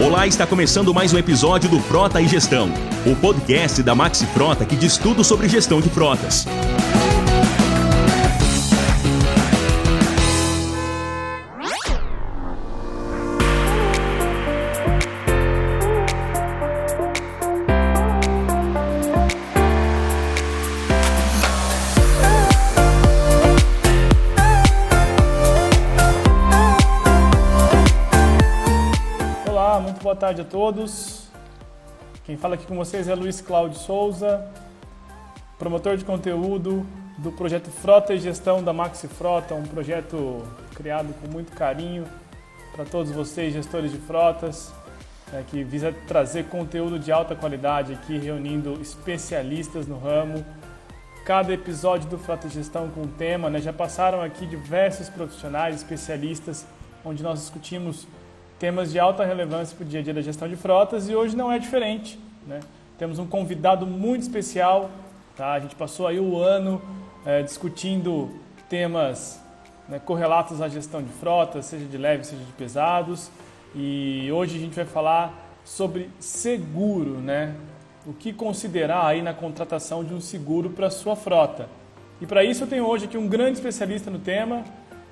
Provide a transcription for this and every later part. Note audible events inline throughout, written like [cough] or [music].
Olá, está começando mais um episódio do Frota e Gestão, o podcast da Maxi Frota que diz tudo sobre gestão de frotas. Tarde a todos. Quem fala aqui com vocês é Luiz Cláudio Souza, promotor de conteúdo do projeto Frota e Gestão da Maxi Frota, um projeto criado com muito carinho para todos vocês, gestores de frotas, é, que visa trazer conteúdo de alta qualidade aqui, reunindo especialistas no ramo. Cada episódio do Frota e Gestão com um tema, né? já passaram aqui diversos profissionais, especialistas, onde nós discutimos temas de alta relevância para o dia a dia da gestão de frotas e hoje não é diferente. Né? Temos um convidado muito especial, tá? a gente passou aí o ano é, discutindo temas né, correlatos à gestão de frotas, seja de leves, seja de pesados, e hoje a gente vai falar sobre seguro, né? O que considerar aí na contratação de um seguro para sua frota. E para isso eu tenho hoje aqui um grande especialista no tema,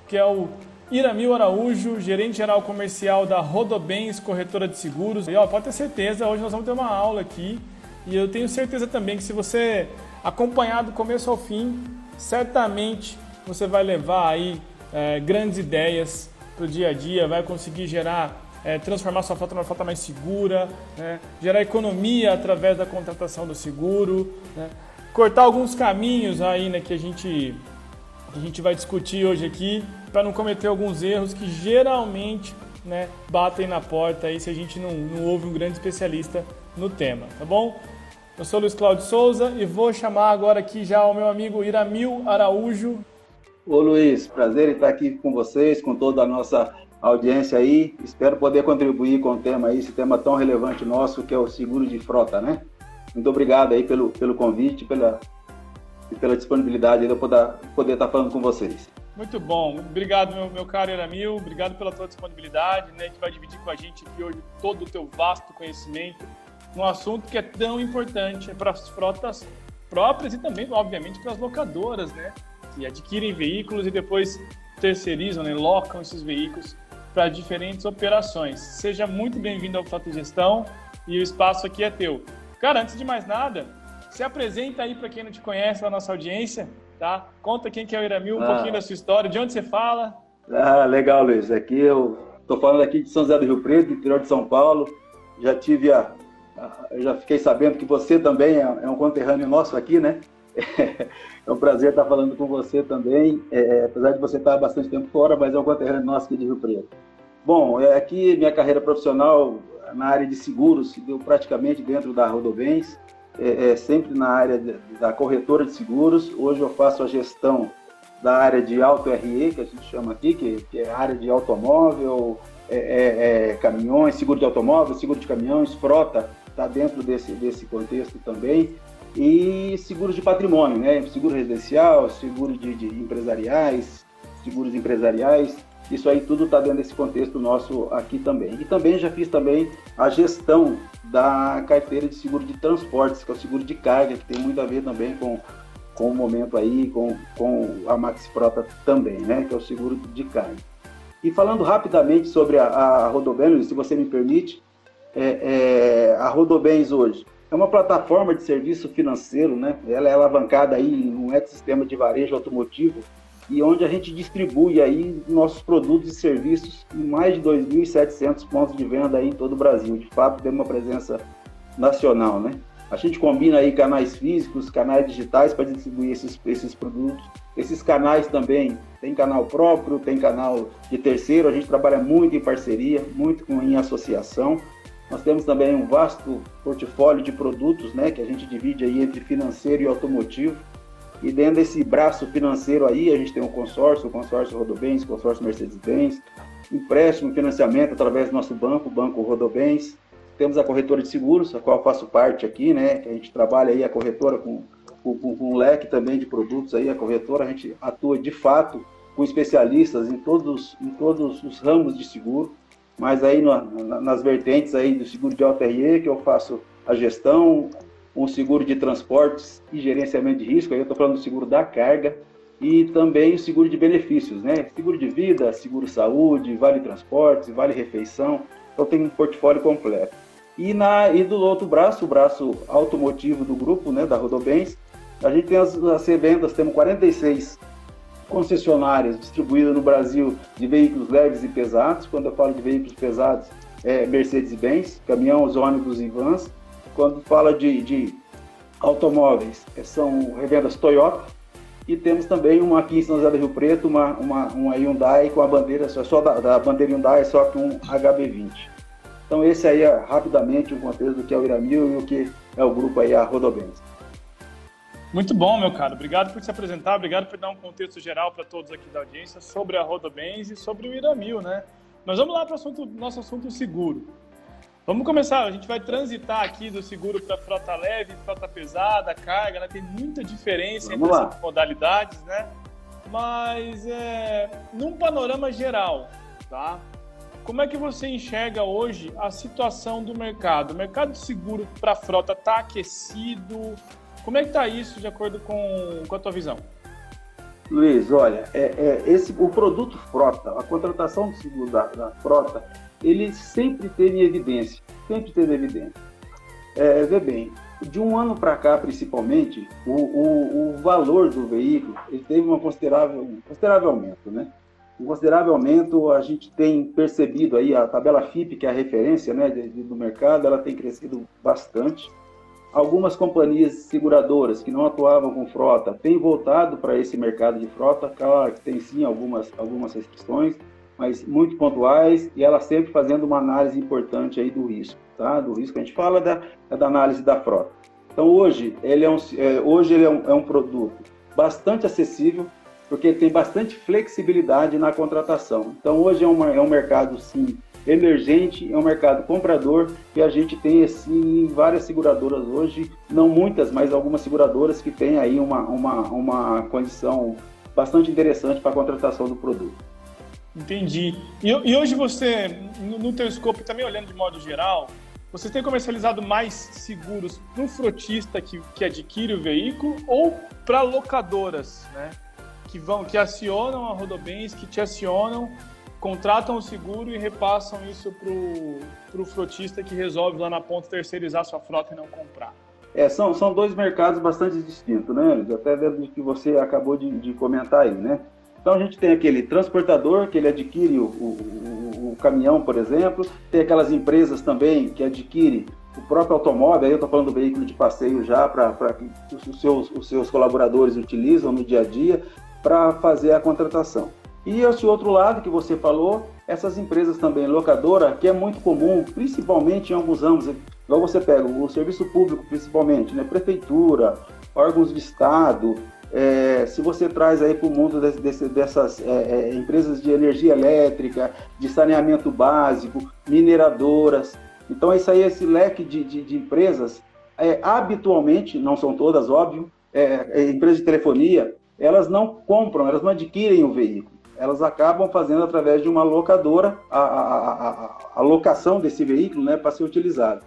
que é o Iramil Araújo, gerente geral comercial da Rodobens Corretora de Seguros. E ó, pode ter certeza, hoje nós vamos ter uma aula aqui e eu tenho certeza também que se você acompanhar do começo ao fim, certamente você vai levar aí é, grandes ideias para o dia a dia, vai conseguir gerar, é, transformar sua frota numa frota mais segura, né? gerar economia através da contratação do seguro, né? cortar alguns caminhos aí né, que a gente, que a gente vai discutir hoje aqui para não cometer alguns erros que geralmente né, batem na porta aí se a gente não, não ouve um grande especialista no tema, tá bom? Eu sou Luiz Cláudio Souza e vou chamar agora aqui já o meu amigo Iramil Araújo. Ô Luiz, prazer estar aqui com vocês, com toda a nossa audiência aí. Espero poder contribuir com o tema aí, esse tema tão relevante nosso que é o seguro de frota, né? Muito obrigado aí pelo, pelo convite, pela, pela disponibilidade de eu poder, poder estar falando com vocês. Muito bom. Obrigado, meu, meu caro Eramil. Obrigado pela tua disponibilidade, né? Que vai dividir com a gente aqui hoje todo o teu vasto conhecimento num assunto que é tão importante para as frotas próprias e também, obviamente, para as locadoras, né? Que adquirem veículos e depois terceirizam, né? locam esses veículos para diferentes operações. Seja muito bem-vindo ao Frota Gestão e o espaço aqui é teu. Cara, antes de mais nada, se apresenta aí para quem não te conhece na nossa audiência tá? Conta quem que é o Iramil, um ah. pouquinho da sua história, de onde você fala. Ah, legal, Luiz. Aqui eu estou falando aqui de São José do Rio Preto, interior de São Paulo. Já tive a, a já fiquei sabendo que você também é, é um conterrâneo nosso aqui, né? [laughs] É um prazer estar falando com você também, é, é, apesar de você estar há bastante tempo fora, mas é um conterrâneo nosso aqui de Rio Preto. Bom, é, aqui minha carreira profissional na área de seguros se deu praticamente dentro da Rodovens é, é, sempre na área de, da corretora de seguros. Hoje eu faço a gestão da área de auto RE, que a gente chama aqui, que, que é área de automóvel, é, é, é, caminhões, seguro de automóvel, seguro de caminhões, frota, está dentro desse, desse contexto também. E seguros de patrimônio, né? Seguro residencial, seguro de, de empresariais, seguros empresariais. Isso aí tudo está dentro desse contexto nosso aqui também. E também já fiz também a gestão da carteira de seguro de transportes, que é o seguro de carga, que tem muito a ver também com, com o momento aí, com, com a Maxi Frota também, né? Que é o seguro de carga. E falando rapidamente sobre a, a Rodobens, se você me permite, é, é, a Rodobens hoje é uma plataforma de serviço financeiro, né? Ela é alavancada aí no ecossistema de varejo automotivo e onde a gente distribui aí nossos produtos e serviços em mais de 2.700 pontos de venda aí em todo o Brasil. De fato, tem uma presença nacional, né? A gente combina aí canais físicos, canais digitais para distribuir esses, esses produtos. Esses canais também tem canal próprio, tem canal de terceiro. A gente trabalha muito em parceria, muito em associação. Nós temos também um vasto portfólio de produtos, né, que a gente divide aí entre financeiro e automotivo. E dentro desse braço financeiro aí, a gente tem o consórcio, o consórcio Rodobens, o consórcio Mercedes-Benz, empréstimo, financiamento através do nosso banco, o Banco Rodobens. Temos a corretora de seguros, a qual faço parte aqui, né? A gente trabalha aí a corretora com, com, com um leque também de produtos aí, a corretora, a gente atua de fato com especialistas em todos, em todos os ramos de seguro, mas aí na, nas vertentes aí do seguro de ATRE, que eu faço a gestão, um seguro de transportes e gerenciamento de risco, aí eu estou falando do seguro da carga, e também o seguro de benefícios, né? Seguro de vida, seguro saúde, vale transportes, vale refeição, então tem um portfólio completo. E, na, e do outro braço, o braço automotivo do grupo, né, da Rodobens, a gente tem as, as revendas, temos 46 concessionárias distribuídas no Brasil de veículos leves e pesados. Quando eu falo de veículos pesados, é Mercedes-Benz, caminhões, ônibus e vans. Quando fala de, de automóveis, é, são revendas Toyota. E temos também uma aqui em São José do Rio Preto, uma, uma, uma Hyundai com a bandeira, só da, da bandeira Hyundai, só com um HB20. Então esse aí é rapidamente um contexto do que é o Iramil e o que é o grupo aí, a Rodobens. Muito bom, meu caro. Obrigado por se apresentar, obrigado por dar um contexto geral para todos aqui da audiência sobre a Rodobens e sobre o Iramil, né? Mas vamos lá para o nosso assunto seguro. Vamos começar, a gente vai transitar aqui do seguro para frota leve, frota pesada, carga, né? Tem muita diferença vamos entre lá. essas modalidades, né? Mas é, num panorama geral, tá? Como é que você enxerga hoje a situação do mercado? O mercado de seguro para frota está aquecido? Como é que está isso de acordo com, com a tua visão? Luiz, olha, é, é, esse, o produto frota, a contratação do seguro da, da frota, ele sempre teve evidência, sempre teve evidência. É, vê bem, de um ano para cá, principalmente, o, o, o, valor do veículo ele teve uma considerável, um considerável aumento, né? Um considerável aumento, a gente tem percebido aí, a tabela FIP, que é a referência né, do mercado, ela tem crescido bastante. Algumas companhias seguradoras que não atuavam com frota têm voltado para esse mercado de frota, claro que tem sim algumas, algumas restrições, mas muito pontuais e ela sempre fazendo uma análise importante aí do risco, tá? Do risco a gente fala da, da análise da frota. Então hoje ele é um, é, hoje ele é um, é um produto bastante acessível porque tem bastante flexibilidade na contratação. Então hoje é, uma, é um mercado sim emergente, é um mercado comprador e a gente tem assim várias seguradoras hoje, não muitas, mas algumas seguradoras que têm aí uma, uma, uma condição bastante interessante para a contratação do produto. Entendi. E, e hoje você, no, no teu scope, também olhando de modo geral, você tem comercializado mais seguros para o frotista que, que adquire o veículo ou para locadoras, né? Que vão, que acionam a Rodobens, que te acionam contratam o seguro e repassam isso para o frotista que resolve lá na ponta terceirizar sua frota e não comprar. É, são, são dois mercados bastante distintos, né? Até dentro do que você acabou de, de, comentar aí, né? Então a gente tem aquele transportador que ele adquire o, o, o caminhão, por exemplo, tem aquelas empresas também que adquirem o próprio automóvel, aí eu estou falando do veículo de passeio já para que os seus, os seus colaboradores utilizam no dia a dia para fazer a contratação. E esse outro lado que você falou, essas empresas também, locadora, que é muito comum, principalmente em alguns ramos, igual você pega o serviço público, principalmente, né? prefeitura, órgãos de Estado, é, se você traz aí para o mundo desse, desse, dessas é, é, empresas de energia elétrica, de saneamento básico, mineradoras, então isso aí, esse leque de, de, de empresas, é, habitualmente, não são todas, óbvio, é, é, empresas de telefonia, elas não compram, elas não adquirem o veículo elas acabam fazendo através de uma locadora a, a, a, a locação desse veículo né, para ser utilizado.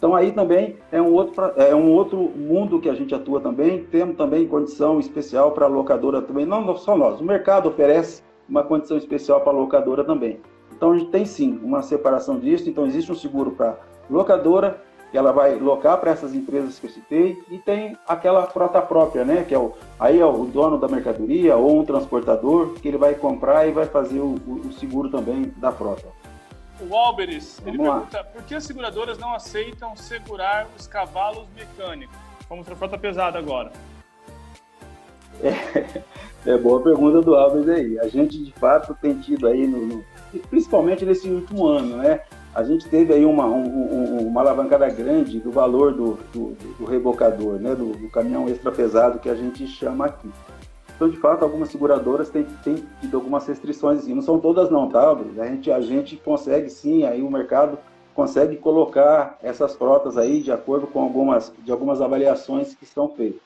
Então aí também é um, outro, é um outro mundo que a gente atua também, temos também condição especial para a locadora também, não só nós, o mercado oferece uma condição especial para a locadora também. Então a gente tem sim uma separação disso, então existe um seguro para locadora que ela vai locar para essas empresas que eu citei, e tem aquela frota própria, né? Que é o, aí é o dono da mercadoria ou um transportador que ele vai comprar e vai fazer o, o seguro também da frota. O Alberis, ele pergunta por que as seguradoras não aceitam segurar os cavalos mecânicos? Vamos para a frota pesada agora. É, [laughs] é, boa pergunta do Alves aí. A gente de fato tem tido aí, no, no, principalmente nesse último ano, né? a gente teve aí uma, um, uma alavancada grande do valor do, do, do rebocador, né, do, do, caminhão extra pesado que a gente chama aqui. Então, de fato, algumas seguradoras têm, têm tido algumas restrições, assim. não são todas não, tá? A gente, a gente consegue sim, aí o mercado consegue colocar essas frotas aí de acordo com algumas, de algumas avaliações que são feitas.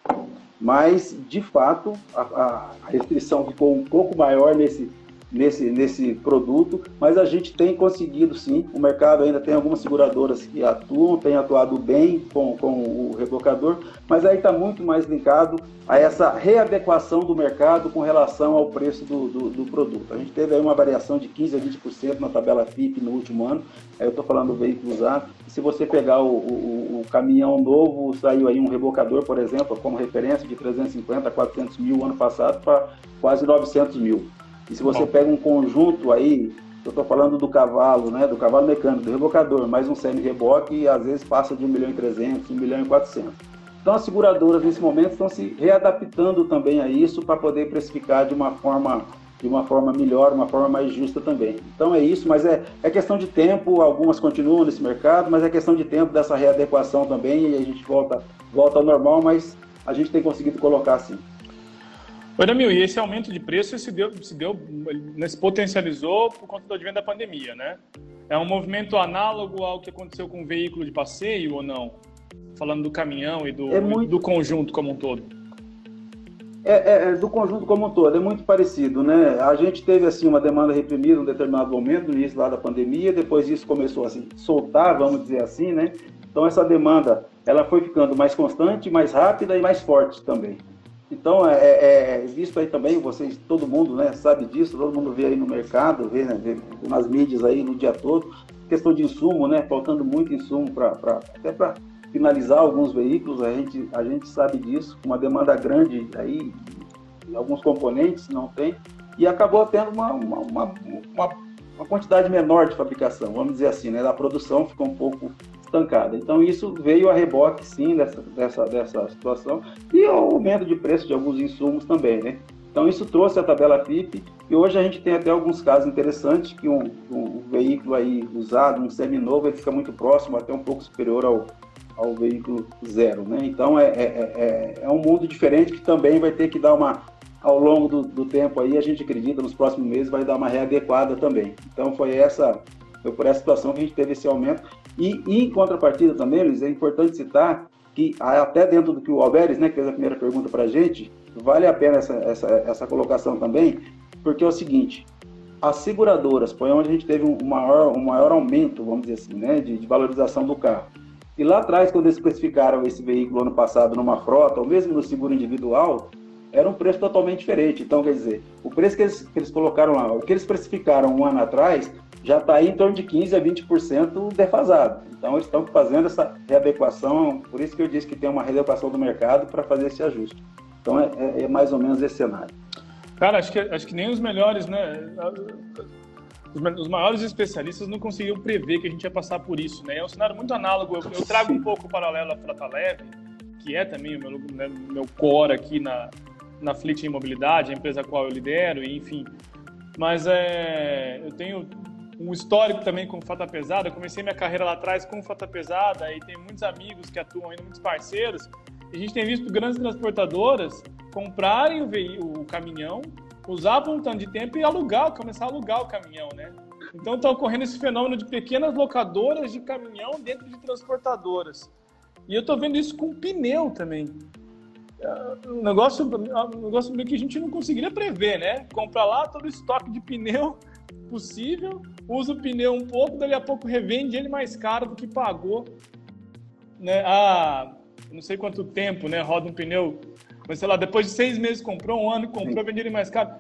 Mas, de fato, a, a restrição ficou um pouco maior nesse, nesse, nesse produto, mas a gente tem conseguido sim. O mercado ainda tem algumas seguradoras que atuam, tem atuado bem com, com o rebocador, mas aí está muito mais linkado a essa readequação do mercado com relação ao preço do, do, do produto. A gente teve aí uma variação de 15% a 20% na tabela FIP no último ano, aí eu estou falando do veículo usado. Se você pegar o, o, o, caminhão novo, saiu aí um rebocador, por exemplo, como referência de 350 a 400 mil ano passado para quase 900 mil. E se você pega um conjunto aí, eu estou falando do cavalo, né, do cavalo mecânico, do rebocador, mais um semi-reboque, e às vezes passa de 1 milhão e 300, 1 milhão e 400. Então as seguradoras nesse momento estão se readaptando também a isso para poder precificar de uma forma de uma forma melhor, uma forma mais justa também. Então é isso, mas é, é questão de tempo, algumas continuam nesse mercado, mas é questão de tempo dessa readequação também e a gente volta, volta ao normal, mas a gente tem conseguido colocar assim. Oi, Damil, e esse aumento de preço se deu, se deu, se potencializou por conta do advento da pandemia, né? É um movimento análogo ao que aconteceu com o veículo de passeio ou não? Falando do caminhão e do, é muito... do conjunto como um todo. É, é, é, do conjunto como um todo, é muito parecido, né? A gente teve assim uma demanda reprimida em um determinado momento, no início lá da pandemia, depois isso começou a assim, soltar, vamos dizer assim, né? Então essa demanda ela foi ficando mais constante, mais rápida e mais forte também. Então, é, é, é, visto aí também, vocês, todo mundo né, sabe disso, todo mundo vê aí no mercado, vê, né, vê nas mídias aí no dia todo, questão de insumo, né, faltando muito insumo para até para finalizar alguns veículos, a gente, a gente sabe disso, uma demanda grande aí, alguns componentes não tem, e acabou tendo uma, uma, uma, uma, uma quantidade menor de fabricação, vamos dizer assim, né, da produção ficou um pouco estancada. Então isso veio a reboque sim dessa, dessa, dessa situação e o aumento de preço de alguns insumos também, né? Então isso trouxe a tabela FIP e hoje a gente tem até alguns casos interessantes que um, um veículo aí usado, um seminovo, ele fica muito próximo, até um pouco superior ao, ao veículo zero, né? Então é, é, é, é um mundo diferente que também vai ter que dar uma ao longo do, do, tempo aí a gente acredita nos próximos meses vai dar uma readequada também. Então foi essa foi por essa situação que a gente teve esse aumento e, em contrapartida também, Luiz, é importante citar que até dentro do que o Alberes, né, que fez a primeira pergunta para a gente, vale a pena essa, essa, essa colocação também, porque é o seguinte, as seguradoras foi onde a gente teve um maior, um maior aumento, vamos dizer assim, né, de, de valorização do carro. E lá atrás, quando eles especificaram esse veículo ano passado numa frota, ou mesmo no seguro individual, era um preço totalmente diferente. Então, quer dizer, o preço que eles, que eles colocaram lá, o que eles especificaram um ano atrás, já está aí em torno de 15% a 20% defasado. Então, eles estão fazendo essa readequação, por isso que eu disse que tem uma readequação do mercado para fazer esse ajuste. Então, é, é, é, mais ou menos esse cenário. Cara, acho que, acho que nem os melhores, né? Os, maiores especialistas não conseguiam prever que a gente ia passar por isso, né? É um cenário muito análogo. Eu, eu trago um pouco o paralelo à Frota Leve, que é também o meu, né, meu core aqui na, na Fleet Imobilidade, a empresa a qual eu lidero, e enfim. Mas é, eu tenho um histórico também com Fata Pesada. Eu comecei minha carreira lá atrás com Fata Pesada e tem muitos amigos que atuam ainda, muitos parceiros. E a gente tem visto grandes transportadoras comprarem o, veículo, o caminhão, um tanto de tempo e alugar, começar a alugar o caminhão, né? Então está ocorrendo esse fenômeno de pequenas locadoras de caminhão dentro de transportadoras. E eu estou vendo isso com pneu também. É, um negócio, um negócio meio que a gente não conseguiria prever, né? Comprar lá todo o estoque de pneu possível, usa o pneu um pouco, dali a pouco revende ele mais caro do que pagou. Né? Ah, não sei quanto tempo, né? Roda um pneu, mas sei lá, depois de seis meses comprou, um ano comprou, vende ele mais caro.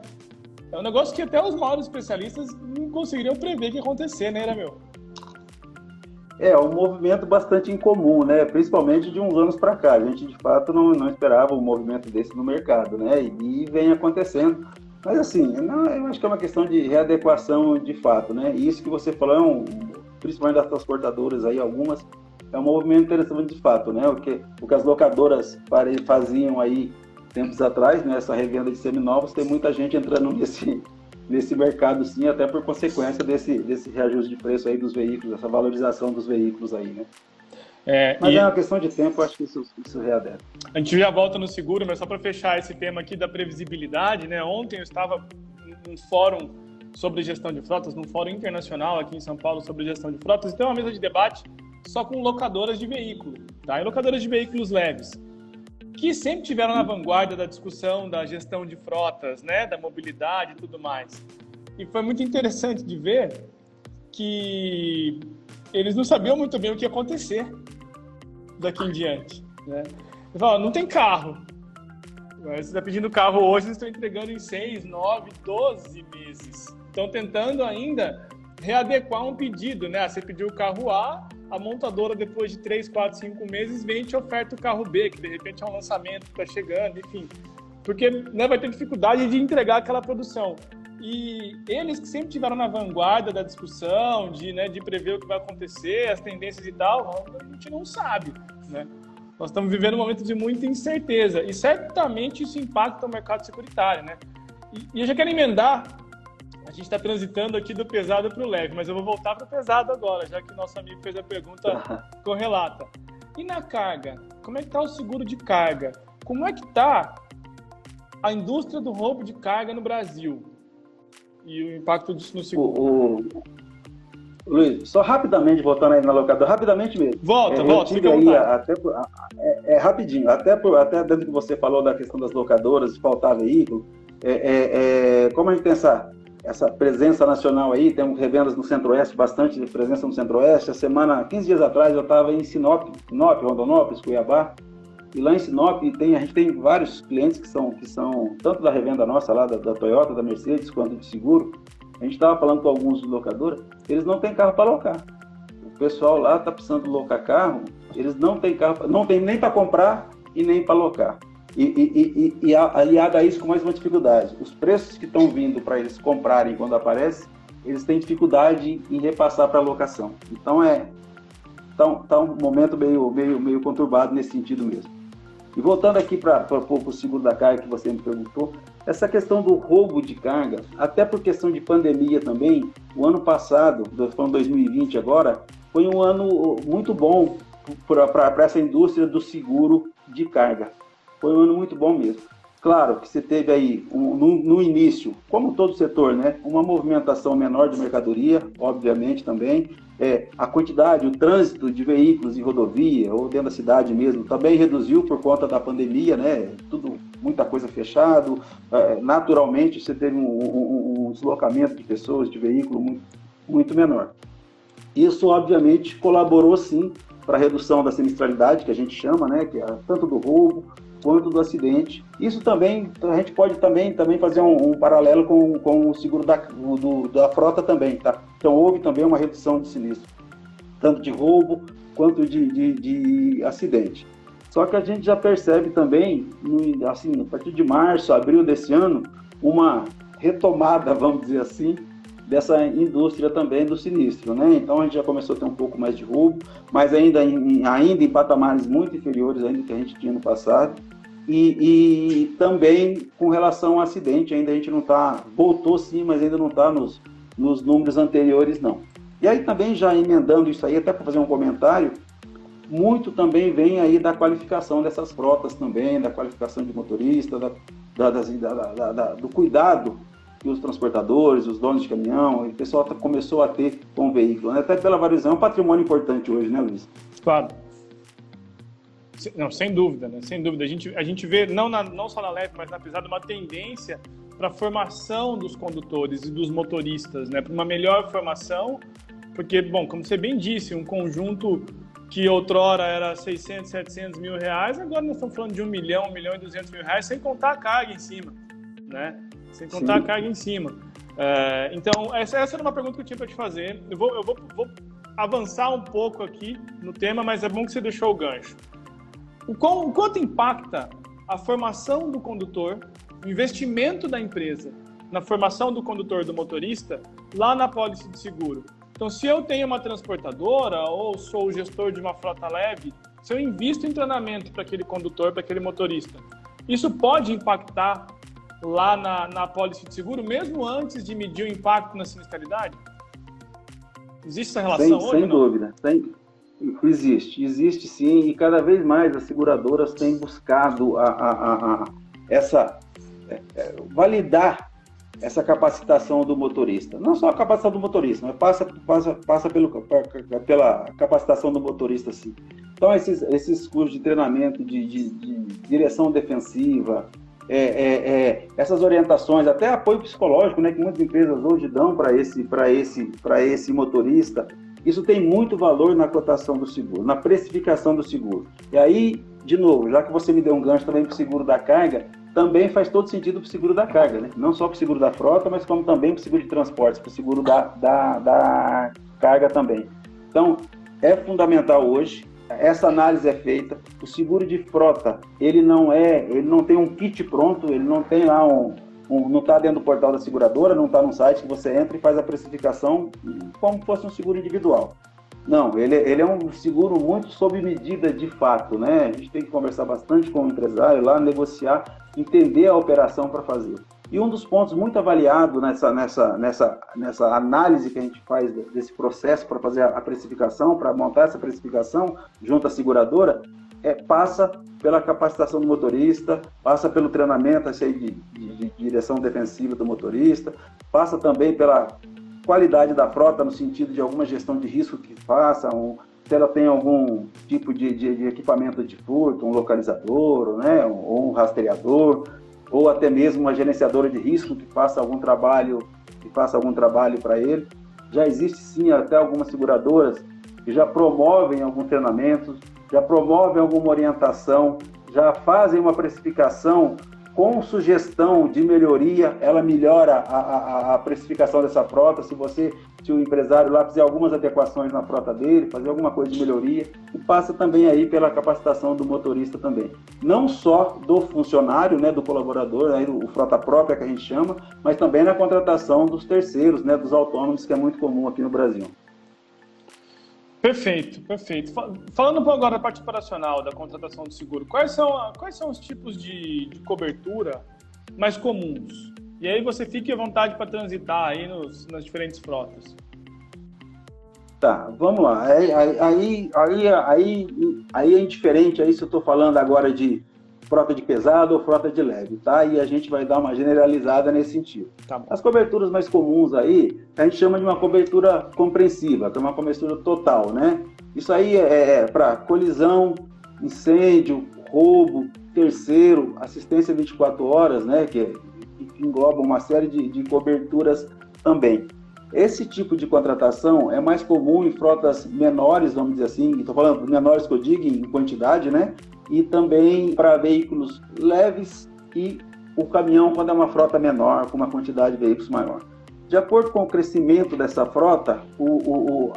É um negócio que até os maiores especialistas não conseguiriam prever que ia acontecer, né, era meu? É, um movimento bastante incomum, né? Principalmente de uns anos para cá. A gente, de fato, não, não esperava um movimento desse no mercado, né? E, e vem acontecendo. Mas assim, não, eu acho que é uma questão de readequação de fato, né? E isso que você falou, é um, principalmente das transportadoras aí, algumas, é um movimento interessante de fato, né? O que, o que as locadoras faziam aí tempos atrás, né? Essa revenda de seminovos, tem muita gente entrando nesse, nesse mercado sim, até por consequência desse, desse reajuste de preço aí dos veículos, essa valorização dos veículos aí, né? É, mas e... é uma questão de tempo, acho que isso, isso readere. A gente já volta no seguro, mas só para fechar esse tema aqui da previsibilidade, né? Ontem eu estava num fórum sobre gestão de frotas, num fórum internacional aqui em São Paulo sobre gestão de frotas, e tem uma mesa de debate só com locadoras de veículo, tá? E locadoras de veículos leves. que sempre tiveram na vanguarda da discussão da gestão de frotas, né, da mobilidade e tudo mais. E foi muito interessante de ver que eles não sabiam muito bem o que ia acontecer daqui em diante. Né? Eles falaram, não tem carro. Você está pedindo carro hoje, eles estão entregando em 6, 9, 12 meses. Estão tentando ainda readequar um pedido, né? Você pediu o carro A, a montadora, depois de 3, 4, 5 meses, vem e te oferta o carro B, que de repente é um lançamento que está chegando, enfim. Porque né, vai ter dificuldade de entregar aquela produção. E eles que sempre tiveram na vanguarda da discussão, de, né, de prever o que vai acontecer, as tendências e tal, a gente não sabe, né? Nós estamos vivendo um momento de muita incerteza e certamente isso impacta o mercado securitário, né? E, e eu já quero emendar, a gente está transitando aqui do pesado para o leve, mas eu vou voltar para o pesado agora, já que o nosso amigo fez a pergunta correlata. E na carga? Como é que está o seguro de carga? Como é que está a indústria do roubo de carga no Brasil? E o impacto disso no seguro? O, o, Luiz, só rapidamente, voltando aí na locadora, rapidamente mesmo. Volta, é, volta, fica aí, até, é, é, rapidinho, até, por, até dentro que você falou da questão das locadoras, de faltar veículo, é, é, é, como a gente tem essa, essa presença nacional aí, temos revendas no Centro-Oeste, bastante presença no Centro-Oeste, a semana, 15 dias atrás, eu estava em Sinop, Sinop, Rondonópolis, Cuiabá, e lá em Sinop tem, a gente tem vários clientes que são, que são tanto da revenda nossa lá, da, da Toyota, da Mercedes, quanto de seguro, a gente estava falando com alguns locadores, eles não têm carro para locar. O pessoal lá está precisando locar carro, eles não têm carro, não tem nem para comprar e nem para locar. E, e, e, e, aliado a isso com mais uma dificuldade, os preços que estão vindo para eles comprarem quando aparece, eles têm dificuldade em repassar para locação. Então é tá, tá um momento meio, meio, meio conturbado nesse sentido mesmo. E voltando aqui para o seguro da carga que você me perguntou, essa questão do roubo de carga, até por questão de pandemia também, o ano passado, falando 2020 agora, foi um ano muito bom para essa indústria do seguro de carga. Foi um ano muito bom mesmo. Claro que você teve aí, um, no, no, início, como todo setor, né, uma movimentação menor de mercadoria, obviamente também. É, a quantidade, o trânsito de veículos em rodovia ou dentro da cidade mesmo também reduziu por conta da pandemia, né? Tudo, muita coisa fechado. É, naturalmente, você teve um, um, um, deslocamento de pessoas, de veículo muito, muito menor. Isso, obviamente, colaborou sim para redução da sinistralidade, que a gente chama, né? Que é tanto do roubo quanto do acidente. Isso também, a gente pode também, também fazer um, um paralelo com, com o seguro da, do, da frota também, tá? Então houve também uma redução de sinistro, tanto de roubo quanto de, de, de acidente. Só que a gente já percebe também, assim, a partir de março, abril desse ano, uma retomada, vamos dizer assim, dessa indústria também do sinistro, né? Então a gente já começou a ter um pouco mais de roubo, mas ainda em, ainda em patamares muito inferiores ainda que a gente tinha no passado. E, e, também com relação ao acidente, ainda a gente não está, voltou sim, mas ainda não está nos, nos números anteriores, não. E aí também já emendando isso aí, até para fazer um comentário, muito também vem aí da qualificação dessas frotas também, da qualificação de motorista, da, da, da, da, do cuidado que os transportadores, os donos de caminhão, o pessoal tá, começou a ter com o veículo. Né? Até pela variação, é um patrimônio importante hoje, né, Luiz? Claro. Não, sem dúvida, né? Sem dúvida. A gente, a gente vê, não, na, não só na leve, mas na pesada, uma tendência para a formação dos condutores e dos motoristas, né? Para uma melhor formação, porque, bom, como você bem disse, um conjunto que outrora era 600, 700 mil reais, agora nós estamos falando de 1 milhão, 1 milhão e 200 mil reais, sem contar a carga em cima, né? Sem contar Sim. a carga em cima. É, então, essa, essa era uma pergunta que eu tinha para te fazer. Eu, vou, eu vou, vou avançar um pouco aqui no tema, mas é bom que você deixou o gancho. O, o quanto impacta a formação do condutor, o investimento da empresa na formação do condutor do motorista lá na pólice de seguro? Então, se eu tenho uma transportadora ou sou o gestor de uma frota leve, se eu invisto em treinamento para aquele condutor, para aquele motorista, isso pode impactar lá na, na pólice de seguro, mesmo antes de medir o impacto na sinistralidade? Existe essa relação sem, hoje? Sem dúvida. Sem, Existe, existe sim, e cada vez mais as seguradoras têm buscado a, a, a, essa é, é, validar essa capacitação do motorista. Não só a capacitação do motorista, mas passa, passa, passa pelo, pela capacitação do motorista sim. Então, esses, esses cursos de treinamento de, de, de direção defensiva, é, é, é, essas orientações, até apoio psicológico, né, que muitas empresas hoje dão para esse, esse, esse motorista, isso tem muito valor na cotação do seguro, na precificação do seguro. E aí, de novo, já que você me deu um gancho também para o seguro da carga, também faz todo sentido para o seguro da carga, né? Não só para o seguro da frota, mas como também para o seguro de transportes, para o seguro da, da, da carga também. Então, é fundamental hoje essa análise é feita. O seguro de frota, ele não é, ele não tem um kit pronto, ele não tem lá um, um não está dentro do portal da seguradora, não está no site que você entra e faz a precificação como fosse um seguro individual. Não, ele, ele é um seguro muito sob medida de fato, né? A gente tem que conversar bastante com o empresário lá, negociar, entender a operação para fazer. E um dos pontos muito avaliado nessa, nessa, nessa, nessa análise que a gente faz desse processo para fazer a precificação, para montar essa precificação junto à seguradora, é, passa pela capacitação do motorista, passa pelo treinamento assim, de, de, de direção defensiva do motorista, passa também pela qualidade da frota no sentido de alguma gestão de risco que faça, um, se ela tem algum tipo de, de, de equipamento de furto, um localizador, né, ou um rastreador, ou até mesmo uma gerenciadora de risco que faça algum trabalho, que faça algum trabalho para ele. Já existe sim até algumas seguradoras que já promovem algum treinamento, já promovem alguma orientação, já fazem uma precificação com sugestão de melhoria, ela melhora a, a, a, precificação dessa frota. Se você, se o empresário lá fizer algumas adequações na frota dele, fazer alguma coisa de melhoria, e passa também aí pela capacitação do motorista também. Não só do funcionário, né, do colaborador, aí o frota própria que a gente chama, mas também na contratação dos terceiros, né, dos autônomos, que é muito comum aqui no Brasil. Perfeito, perfeito. Falando um pouco agora da parte operacional da contratação do seguro, quais são, quais são os tipos de, de cobertura mais comuns? E aí você fique à vontade para transitar aí nos, nas diferentes frotas. Tá, vamos lá. Aí, aí, aí, aí, aí é indiferente aí se eu estou falando agora de frota de pesado ou frota de leve, tá? E a gente vai dar uma generalizada nesse sentido. Tá As coberturas mais comuns aí, a gente chama de uma cobertura compreensiva, que é uma cobertura total, né? Isso aí é, é para colisão, incêndio, roubo, terceiro, assistência 24 horas, né? Que, que engloba uma série de, de coberturas também. Esse tipo de contratação é mais comum em frotas menores, vamos dizer assim, estou falando menores que eu digo em quantidade, né? e também para veículos leves e o caminhão quando é uma frota menor, com uma quantidade de veículos maior. De acordo com o crescimento dessa frota, o, o, o,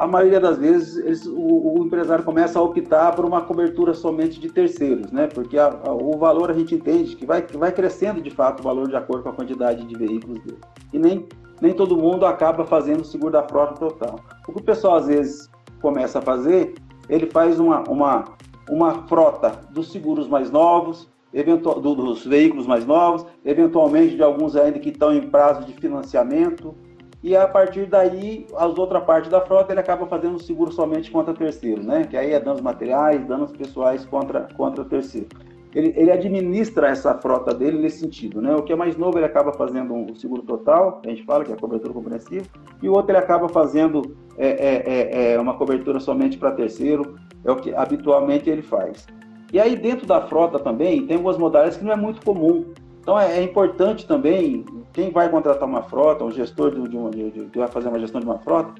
a maioria das vezes eles, o, empresário começa a optar por uma cobertura somente de terceiros, né? porque a, a, o valor a gente entende que vai, vai crescendo de fato o valor de acordo com a quantidade de veículos dele. E nem, nem todo mundo acaba fazendo o seguro da frota total. O que o pessoal às vezes começa a fazer, ele faz uma, uma, uma frota dos seguros mais novos, eventual, dos veículos mais novos, eventualmente de alguns ainda que estão em prazo de financiamento, e a partir daí, as outra parte da frota ele acaba fazendo o seguro somente contra terceiro, né? Que aí é danos materiais, danos pessoais contra, contra terceiro. Ele, ele administra essa frota dele nesse sentido, né? O que é mais novo ele acaba fazendo um seguro total, a gente fala que é a cobertura compreensiva, e o outro ele acaba fazendo é, é, é, é uma cobertura somente para terceiro, é o que habitualmente ele faz. E aí dentro da frota também tem algumas modalidades que não é muito comum. Então é, é importante também, quem vai contratar uma frota, um gestor de, uma, de, de, que vai fazer uma gestão de uma frota,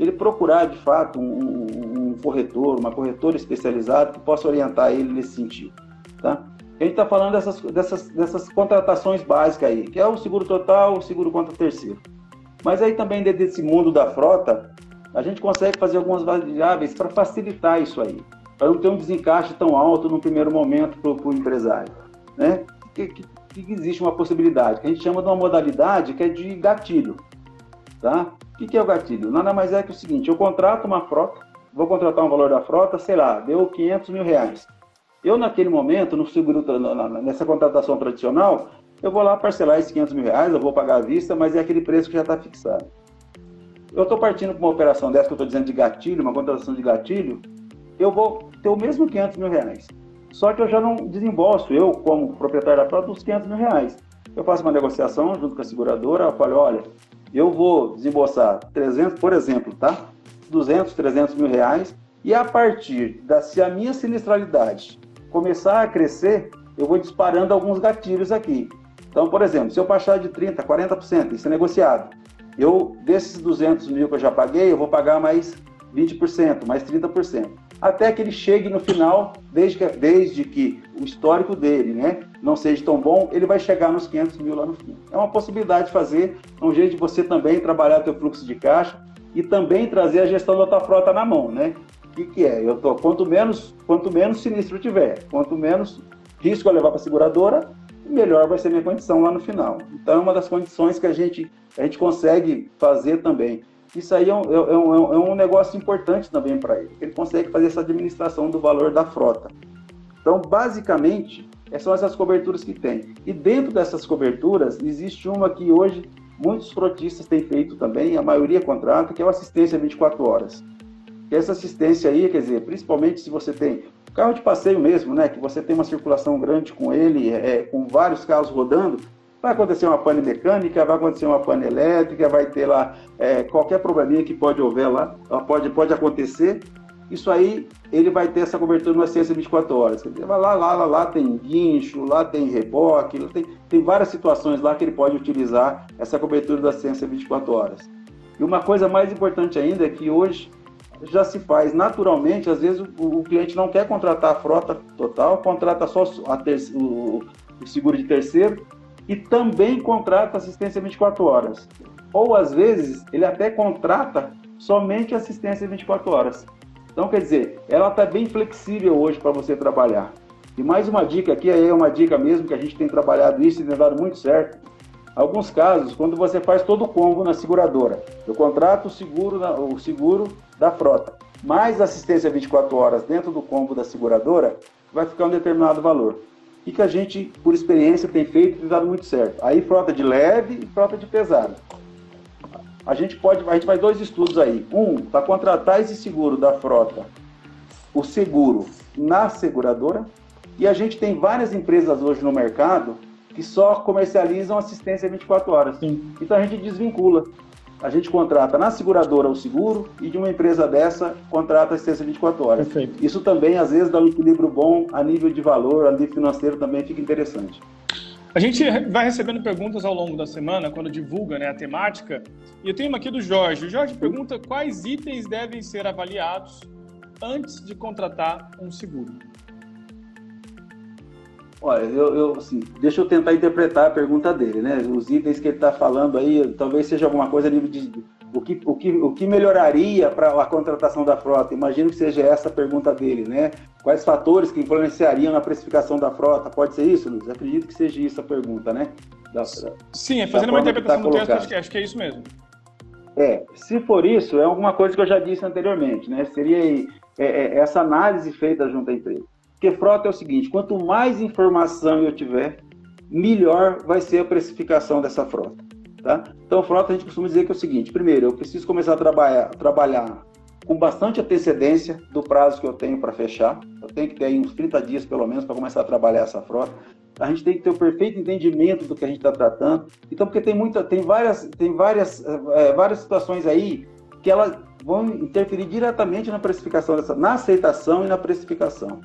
ele procurar de fato um, um, um corretor, uma corretora especializada que possa orientar ele nesse sentido. Tá? A gente está falando dessas, dessas, dessas contratações básicas aí, que é o seguro total, o seguro contra terceiro. Mas aí também dentro desse mundo da frota, a gente consegue fazer algumas variáveis para facilitar isso aí, para não ter um desencaixe tão alto no primeiro momento para o empresário. Né? Que, que, que, existe uma possibilidade, que a gente chama de uma modalidade que é de gatilho. Tá? O que, é o gatilho? Nada mais é que o seguinte, eu contrato uma frota, vou contratar um valor da frota, sei lá, deu 500 mil reais. Eu, naquele momento, no seguro, nessa contratação tradicional, eu vou lá parcelar esses 500 mil reais, eu vou pagar à vista, mas é aquele preço que já está fixado eu estou partindo para uma operação dessa que eu estou dizendo de gatilho, uma contratação de gatilho, eu vou ter o mesmo 500 mil reais. Só que eu já não desembolso, eu como proprietário da frota, os 500 mil reais. Eu faço uma negociação junto com a seguradora, eu falo, olha, eu vou desembolsar 300, por exemplo, tá? 200, 300 mil reais E a partir da se a minha sinistralidade começar a crescer, eu vou disparando alguns gatilhos aqui. Então, por exemplo, se eu baixar de 30%, 40%, isso é negociado. Eu, desses 200 mil que eu já paguei, eu vou pagar mais 20%, mais 30%. Até que ele chegue no final, desde que, desde que o histórico dele né, não seja tão bom, ele vai chegar nos 500 mil lá no fim. É uma possibilidade de fazer, é um jeito de você também trabalhar o seu fluxo de caixa e também trazer a gestão da tua frota na mão, né? O que, que é? Eu tô, quanto menos, quanto menos sinistro tiver, quanto menos risco eu levar para a seguradora, melhor vai ser minha condição lá no final. Então é uma das condições que a gente, a gente consegue fazer também. Isso aí é um, é, é um, é um negócio importante também para ele. Ele consegue fazer essa administração do valor da frota. Então, basicamente, são essas coberturas que tem. E dentro dessas coberturas, existe uma que hoje muitos frotistas têm feito também, a maioria contrata, que é o assistência 24 horas. Que essa assistência aí, quer dizer, principalmente se você tem carro de passeio mesmo, né, que você tem uma circulação grande com ele, é, com vários carros rodando, vai acontecer uma pane mecânica, vai acontecer uma pane elétrica, vai ter lá é, qualquer probleminha que pode haver lá, pode, pode acontecer. Isso aí, ele vai ter essa cobertura no assistência 24 horas. Vai lá, lá, lá, lá tem guincho, lá tem reboque, lá tem, tem várias situações lá que ele pode utilizar essa cobertura da assistência 24 horas. E uma coisa mais importante ainda é que hoje já se faz naturalmente, às vezes o, o cliente não quer contratar a frota total, contrata só ter, o, o seguro de terceiro e também contrata assistência 24 horas. Ou às vezes ele até contrata somente assistência 24 horas. Então, quer dizer, ela está bem flexível hoje para você trabalhar. E mais uma dica aqui, aí é uma dica mesmo que a gente tem trabalhado isso e tem dado muito certo. Alguns casos, quando você faz todo o combo na seguradora, eu contrato o seguro, o seguro da frota, mais assistência 24 horas dentro do combo da seguradora, vai ficar um determinado valor e que a gente, por experiência, tem feito e tem dado muito certo. Aí frota de leve e frota de pesado. A gente pode, a gente faz dois estudos aí. Um, para contratar esse seguro da frota, o seguro na seguradora, e a gente tem várias empresas hoje no mercado que só comercializam assistência 24 horas. Sim. Então a gente desvincula a gente contrata na seguradora o seguro e de uma empresa dessa contrata assistência 24 horas. Perfeito. Isso também, às vezes, dá um equilíbrio bom a nível de valor, a nível financeiro também fica interessante. A gente vai recebendo perguntas ao longo da semana, quando divulga né, a temática. E eu tenho uma aqui do Jorge. O Jorge pergunta quais itens devem ser avaliados antes de contratar um seguro. Olha, eu, eu assim, deixa eu tentar interpretar a pergunta dele, né? Os itens que ele está falando aí, talvez seja alguma coisa a nível de o que, o que, o que melhoraria para a contratação da frota? Imagino que seja essa a pergunta dele, né? Quais fatores que influenciariam na precificação da frota? Pode ser isso, Luiz? Acredito que seja isso a pergunta, né? Da, Sim, é fazendo uma interpretação tá do texto, acho que, acho que é isso mesmo. É, se for isso, é alguma coisa que eu já disse anteriormente, né? Seria é, é, essa análise feita junto à empresa. Porque frota é o seguinte: quanto mais informação eu tiver, melhor vai ser a precificação dessa frota. Tá? Então, frota a gente costuma dizer que é o seguinte: primeiro, eu preciso começar a trabalhar, trabalhar com bastante antecedência do prazo que eu tenho para fechar. Eu tenho que ter uns 30 dias, pelo menos, para começar a trabalhar essa frota. A gente tem que ter o perfeito entendimento do que a gente está tratando. Então, porque tem muita, tem várias, tem várias, é, várias situações aí que elas vão interferir diretamente na precificação dessa, na aceitação e na precificação.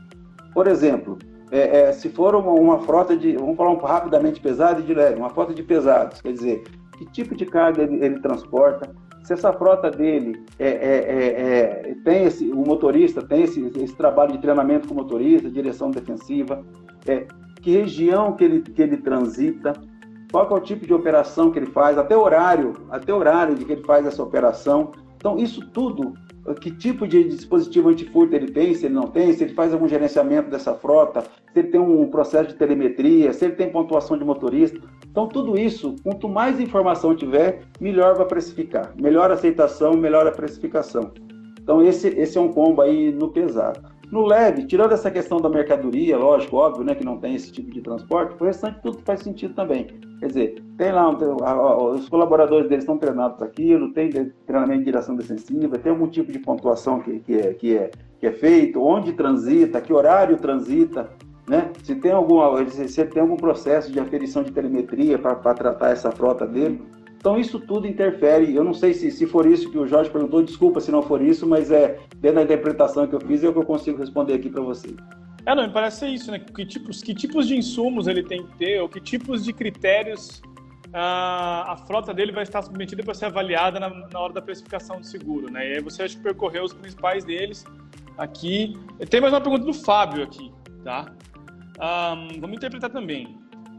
Por exemplo, é, é, se for uma, uma, frota de, vamos falar um, rapidamente pesado e de leve, uma frota de pesados, quer dizer, que tipo de carga ele, ele transporta, se essa frota dele é, é, é, é tem esse, o motorista tem esse, esse, trabalho de treinamento com o motorista, direção defensiva, que região que ele, que ele transita, qual é o tipo de operação que ele faz, até horário, até horário de que ele faz essa operação. Então, isso tudo que tipo de dispositivo antifurto ele tem, se ele não tem, se ele faz algum gerenciamento dessa frota, se ele tem um processo de telemetria, se ele tem pontuação de motorista. Então, tudo isso, quanto mais informação tiver, melhor vai precificar. Melhor aceitação, melhor a precificação. Então, esse, esse é um combo aí no pesado. No leve, tirando essa questão da mercadoria, lógico, óbvio, né, que não tem esse tipo de transporte, o restante tudo faz sentido também. Quer dizer, tem lá, os colaboradores deles estão treinados para aquilo, tem treinamento de direção defensiva, tem algum tipo de pontuação que, que, é, que, é, que é feito, onde transita, que horário transita, né? Se tem algum, se tem algum processo de aferição de telemetria para tratar essa frota dele. Então isso tudo interfere. Eu não sei se, se for isso que o Jorge perguntou, desculpa se não for isso, mas é dentro da interpretação que eu fiz é o que eu consigo responder aqui para você. É, não, me parece ser isso, né? Que tipos, que tipos de insumos ele tem que ter, ou que tipos de critérios a, a frota dele vai estar submetida para ser avaliada na, na, hora da precificação do seguro, né? E aí você acha que percorreu os principais deles aqui. Tem mais uma pergunta do Fábio aqui, tá? Um, vamos interpretar também.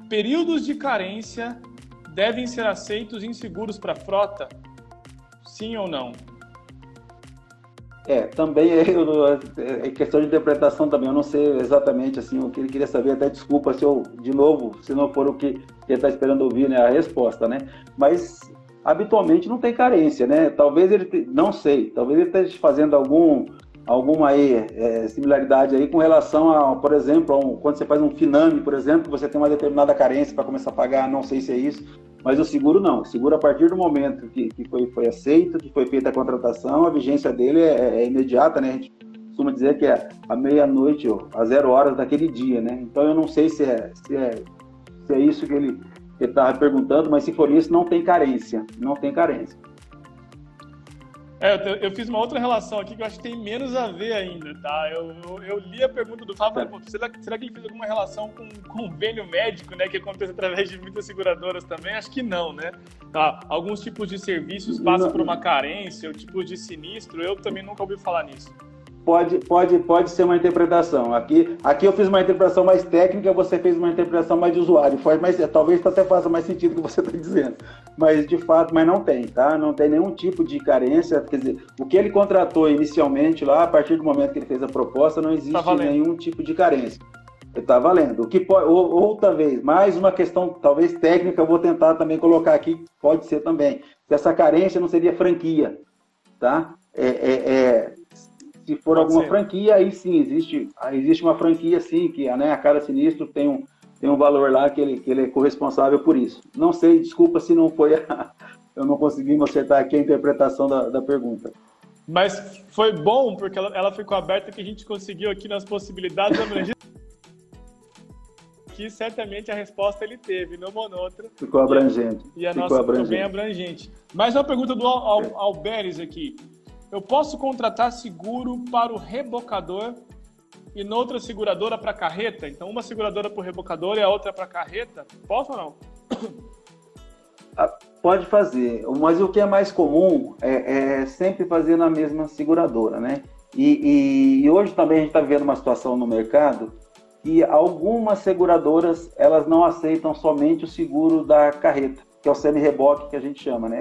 Períodos de carência devem ser aceitos inseguros para frota? Sim ou não? É, também [laughs] é, é, questão de interpretação também. Eu não sei exatamente assim o que ele queria saber. Até desculpa se eu, de novo, se não for o que ele está esperando ouvir, né, a resposta, né? Mas habitualmente não tem carência, né? Talvez ele, não sei, talvez ele esteja fazendo algum alguma aí, é, similaridade aí com relação a, por exemplo, a um, quando você faz um Finame, por exemplo, você tem uma determinada carência para começar a pagar, não sei se é isso, mas o seguro não. O seguro, a partir do momento que, que foi, foi aceito, que foi feita a contratação, a vigência dele é, é imediata, né? A gente costuma dizer que é à meia-noite ou às zero horas daquele dia, né? Então eu não sei se é, se é, se é isso que ele estava perguntando, mas se for isso, não tem carência. Não tem carência. É, eu, eu, fiz uma outra relação aqui que eu acho que tem menos a ver ainda, tá? Eu, eu, eu li a pergunta do Fábio, será, será, que ele fez alguma relação com convênio médico, né? Que acontece através de muitas seguradoras também? Acho que não, né? Tá, alguns tipos de serviços passam por uma carência, o tipo de sinistro, eu também nunca ouvi falar nisso pode, pode, pode ser uma interpretação. Aqui, aqui eu fiz uma interpretação mais técnica, você fez uma interpretação mais de usuário. Faz mais, talvez até faça mais sentido o que você está dizendo. Mas de fato, mas não tem, tá? Não tem nenhum tipo de carência. Quer dizer, o que ele contratou inicialmente lá, a partir do momento que ele fez a proposta, não existe tá nenhum tipo de carência. Está valendo. O que pode, ou, outra vez, mais uma questão talvez técnica, eu vou tentar também colocar aqui, pode ser também. Se essa carência não seria franquia, tá? É, é, é se for Pode alguma ser. franquia, aí sim, existe, existe uma franquia sim, que né, a cada sinistro tem um, tem um valor lá que ele, que ele é corresponsável por isso. Não sei, desculpa se não foi a, [laughs] eu não consegui acertar aqui a interpretação da, da pergunta. Mas foi bom, porque ela, ela ficou aberta que a gente conseguiu aqui nas possibilidades abrangidas. que certamente a resposta ele teve, não outra. Ficou abrangente. E a ficou nossa abrangente. ficou bem abrangente. Mais uma pergunta do Al, Al, Alberes aqui. Eu posso contratar seguro para o rebocador e noutra seguradora para carreta? Então, uma seguradora para o rebocador e a outra para carreta? Posso ou não? Ah, pode fazer, mas o que é mais comum é, é sempre fazer na mesma seguradora, né? E, e, e hoje também a gente está vendo uma situação no mercado que algumas seguradoras elas não aceitam somente o seguro da carreta, que é o semi-reboque que a gente chama, né?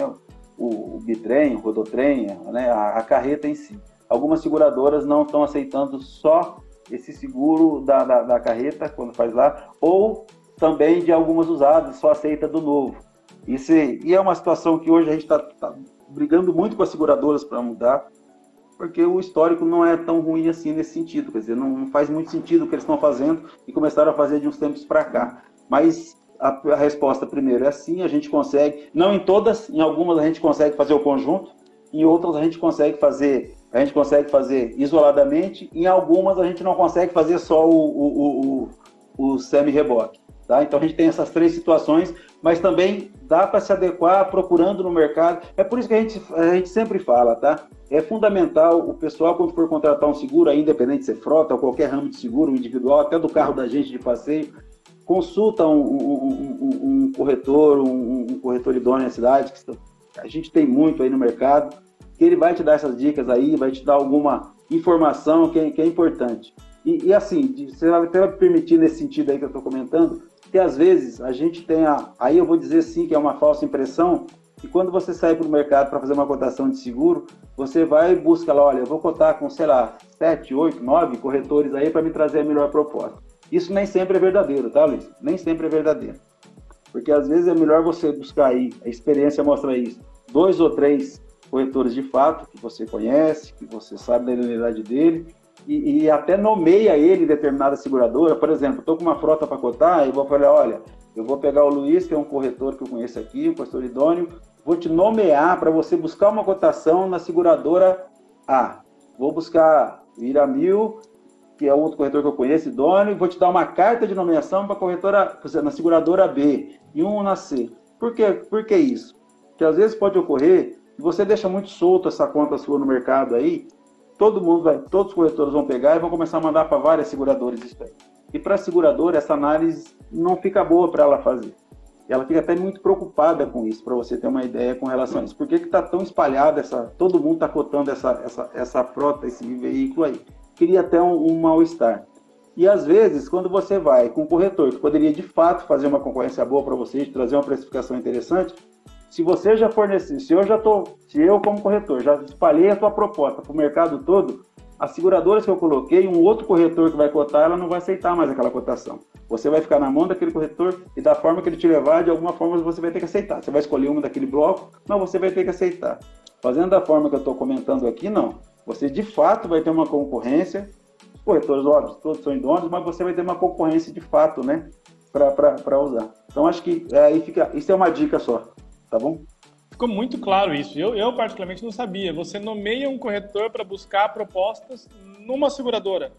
O, o bitrem, o rodotrem, né, a, a, carreta em si. Algumas seguradoras não estão aceitando só esse seguro da, da, da, carreta, quando faz lá, ou também de algumas usadas, só aceita do novo. Isso, e é uma situação que hoje a gente está tá brigando muito com as seguradoras para mudar, porque o histórico não é tão ruim assim nesse sentido, quer dizer, não, não faz muito sentido o que eles estão fazendo e começaram a fazer de uns tempos para cá. Mas a, a, resposta primeiro é sim, a gente consegue, não em todas, em algumas a gente consegue fazer o conjunto, em outras a gente consegue fazer, a gente consegue fazer isoladamente, em algumas a gente não consegue fazer só o, o, o, o semi-reboque. Tá? Então a gente tem essas três situações, mas também dá para se adequar procurando no mercado. É por isso que a gente, a gente sempre fala, tá? É fundamental o pessoal, quando for contratar um seguro, independente de ser frota ou qualquer ramo de seguro individual, até do carro da gente de passeio, consulta um, um, um, um corretor, um, corretor idôneo na cidade, que a gente tem muito aí no mercado, que ele vai te dar essas dicas aí, vai te dar alguma informação que é, que é importante. E, e, assim, você vai até permitir nesse sentido aí que eu estou comentando, que às vezes a gente tem a. Aí eu vou dizer sim que é uma falsa impressão, que quando você sai para o mercado para fazer uma cotação de seguro, você vai e busca lá, olha, eu vou cotar com, sei lá, 7, 8, 9 corretores aí para me trazer a melhor proposta. Isso nem sempre é verdadeiro, tá, Luiz? Nem sempre é verdadeiro. Porque às vezes é melhor você buscar aí, a experiência mostra isso, dois ou três corretores de fato, que você conhece, que você sabe da idoneidade dele, e, e, até nomeia ele determinada seguradora. Por exemplo, estou com uma frota para cotar, e vou falar, olha, eu vou pegar o Luiz, que é um corretor que eu conheço aqui, um corretor idôneo, vou te nomear para você buscar uma cotação na seguradora A. Vou buscar Iramil que é outro corretor que eu conheço, idôneo, e vou te dar uma carta de nomeação para corretora, na seguradora B e um na C. Por, quê? Por que isso? que às vezes pode ocorrer, se você deixa muito solto essa conta sua no mercado aí, todo mundo vai, todos os corretores vão pegar e vão começar a mandar para várias seguradoras isso aí. E para a seguradora, essa análise não fica boa para ela fazer. Ela fica até muito preocupada com isso, para você ter uma ideia com relação a isso. Por que está tão espalhada essa. Todo mundo está cotando essa, essa, essa frota, esse veículo aí. Cria até um, um mal-estar. E às vezes, quando você vai com um corretor que poderia de fato fazer uma concorrência boa para você, trazer uma precificação interessante, se você já fornecer, se eu já tô, se eu como corretor já espalhei a tua proposta para o mercado todo, as seguradoras que eu coloquei, um outro corretor que vai cotar, ela não vai aceitar mais aquela cotação. Você vai ficar na mão daquele corretor e da forma que ele te levar, de alguma forma você vai ter que aceitar. Você vai escolher uma daquele bloco, mas você vai ter que aceitar. Fazendo da forma que eu estou comentando aqui, não. Você de fato vai ter uma concorrência. Os corretores, óbvio, todos são idôneos, mas você vai ter uma concorrência de fato, né? Para usar. Então acho que é, aí fica. Isso é uma dica só, tá bom? ficou muito claro isso. Eu, eu particularmente não sabia. Você nomeia um corretor para buscar propostas numa seguradora.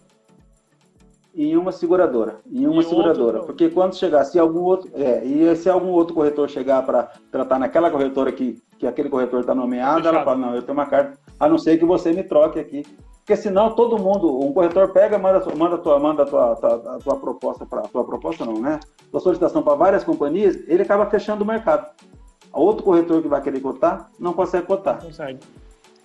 Em uma seguradora, em uma e seguradora, outro... porque quando chegar, se algum outro, é, e se algum outro corretor chegar para tratar naquela corretora que, que aquele corretor está nomeado, ela fala, não, eu tenho uma carta, a não ser que você me troque aqui, porque senão todo mundo, um corretor pega, manda, manda tua, manda tua, tua, tua proposta para tua proposta não, né? Tua solicitação para várias companhias, ele acaba fechando o mercado outro corretor que vai querer cotar não consegue cotar. Consegue.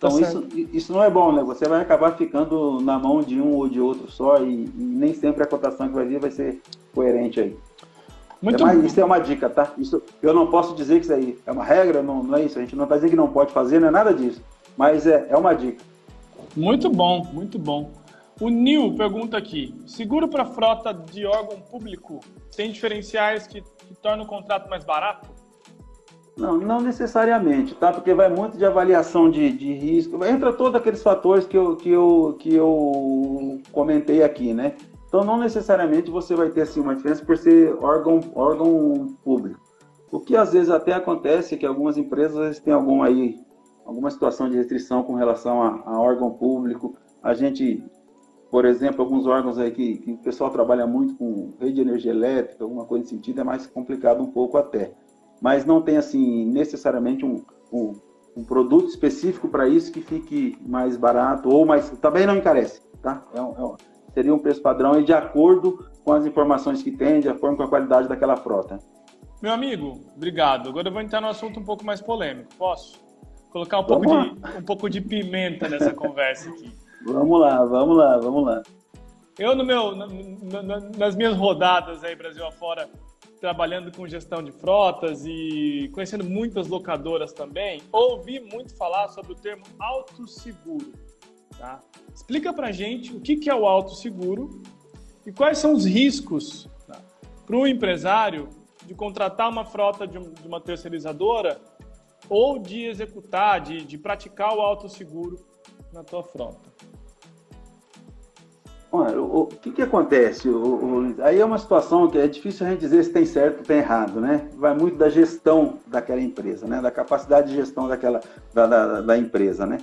Então tá isso, isso não é bom, né? Você vai acabar ficando na mão de um ou de outro só e, e nem sempre a cotação que vai vir vai ser coerente aí. Muito é mais, isso é uma dica, tá? Isso, eu não posso dizer que isso aí é uma regra, não, não é isso. A gente não está dizendo que não pode fazer, não é nada disso. Mas é, é uma dica. Muito bom, muito bom. O Nil pergunta aqui: seguro para frota de órgão público tem diferenciais que, que tornam o contrato mais barato? Não, não necessariamente, tá? Porque vai muito de avaliação de, de risco. Entra todos aqueles fatores que eu, que, eu, que eu comentei aqui, né? Então, não necessariamente você vai ter assim, uma diferença por ser órgão, órgão público. O que às vezes até acontece é que algumas empresas têm algum aí, alguma situação de restrição com relação a, a órgão público. A gente, por exemplo, alguns órgãos aí que, que o pessoal trabalha muito com rede de energia elétrica, alguma coisa nesse sentido, é mais complicado um pouco até mas não tem assim necessariamente um, um, um produto específico para isso que fique mais barato ou mais também não encarece, tá? É um, é um, seria um preço padrão e de acordo com as informações que tem, de acordo com a qualidade daquela frota. Meu amigo, obrigado. Agora eu vou entrar num assunto um pouco mais polêmico. Posso? Colocar um pouco, de, um pouco de pimenta nessa [laughs] conversa aqui. Vamos lá, vamos lá, vamos lá. Eu, no meu, na, na, nas minhas rodadas aí, Brasil afora, trabalhando com gestão de frotas e conhecendo muitas locadoras também, ouvi muito falar sobre o termo autosseguro. Tá? Explica para gente o que é o autosseguro e quais são os riscos tá? para o empresário de contratar uma frota de, uma terceirizadora ou de executar, de, de praticar o autosseguro na tua frota. O, que, que acontece? O, o, aí é uma situação que é difícil a gente dizer se tem certo ou tem errado, né? Vai muito da gestão daquela empresa, né? Da capacidade de gestão daquela da, da, da empresa, né?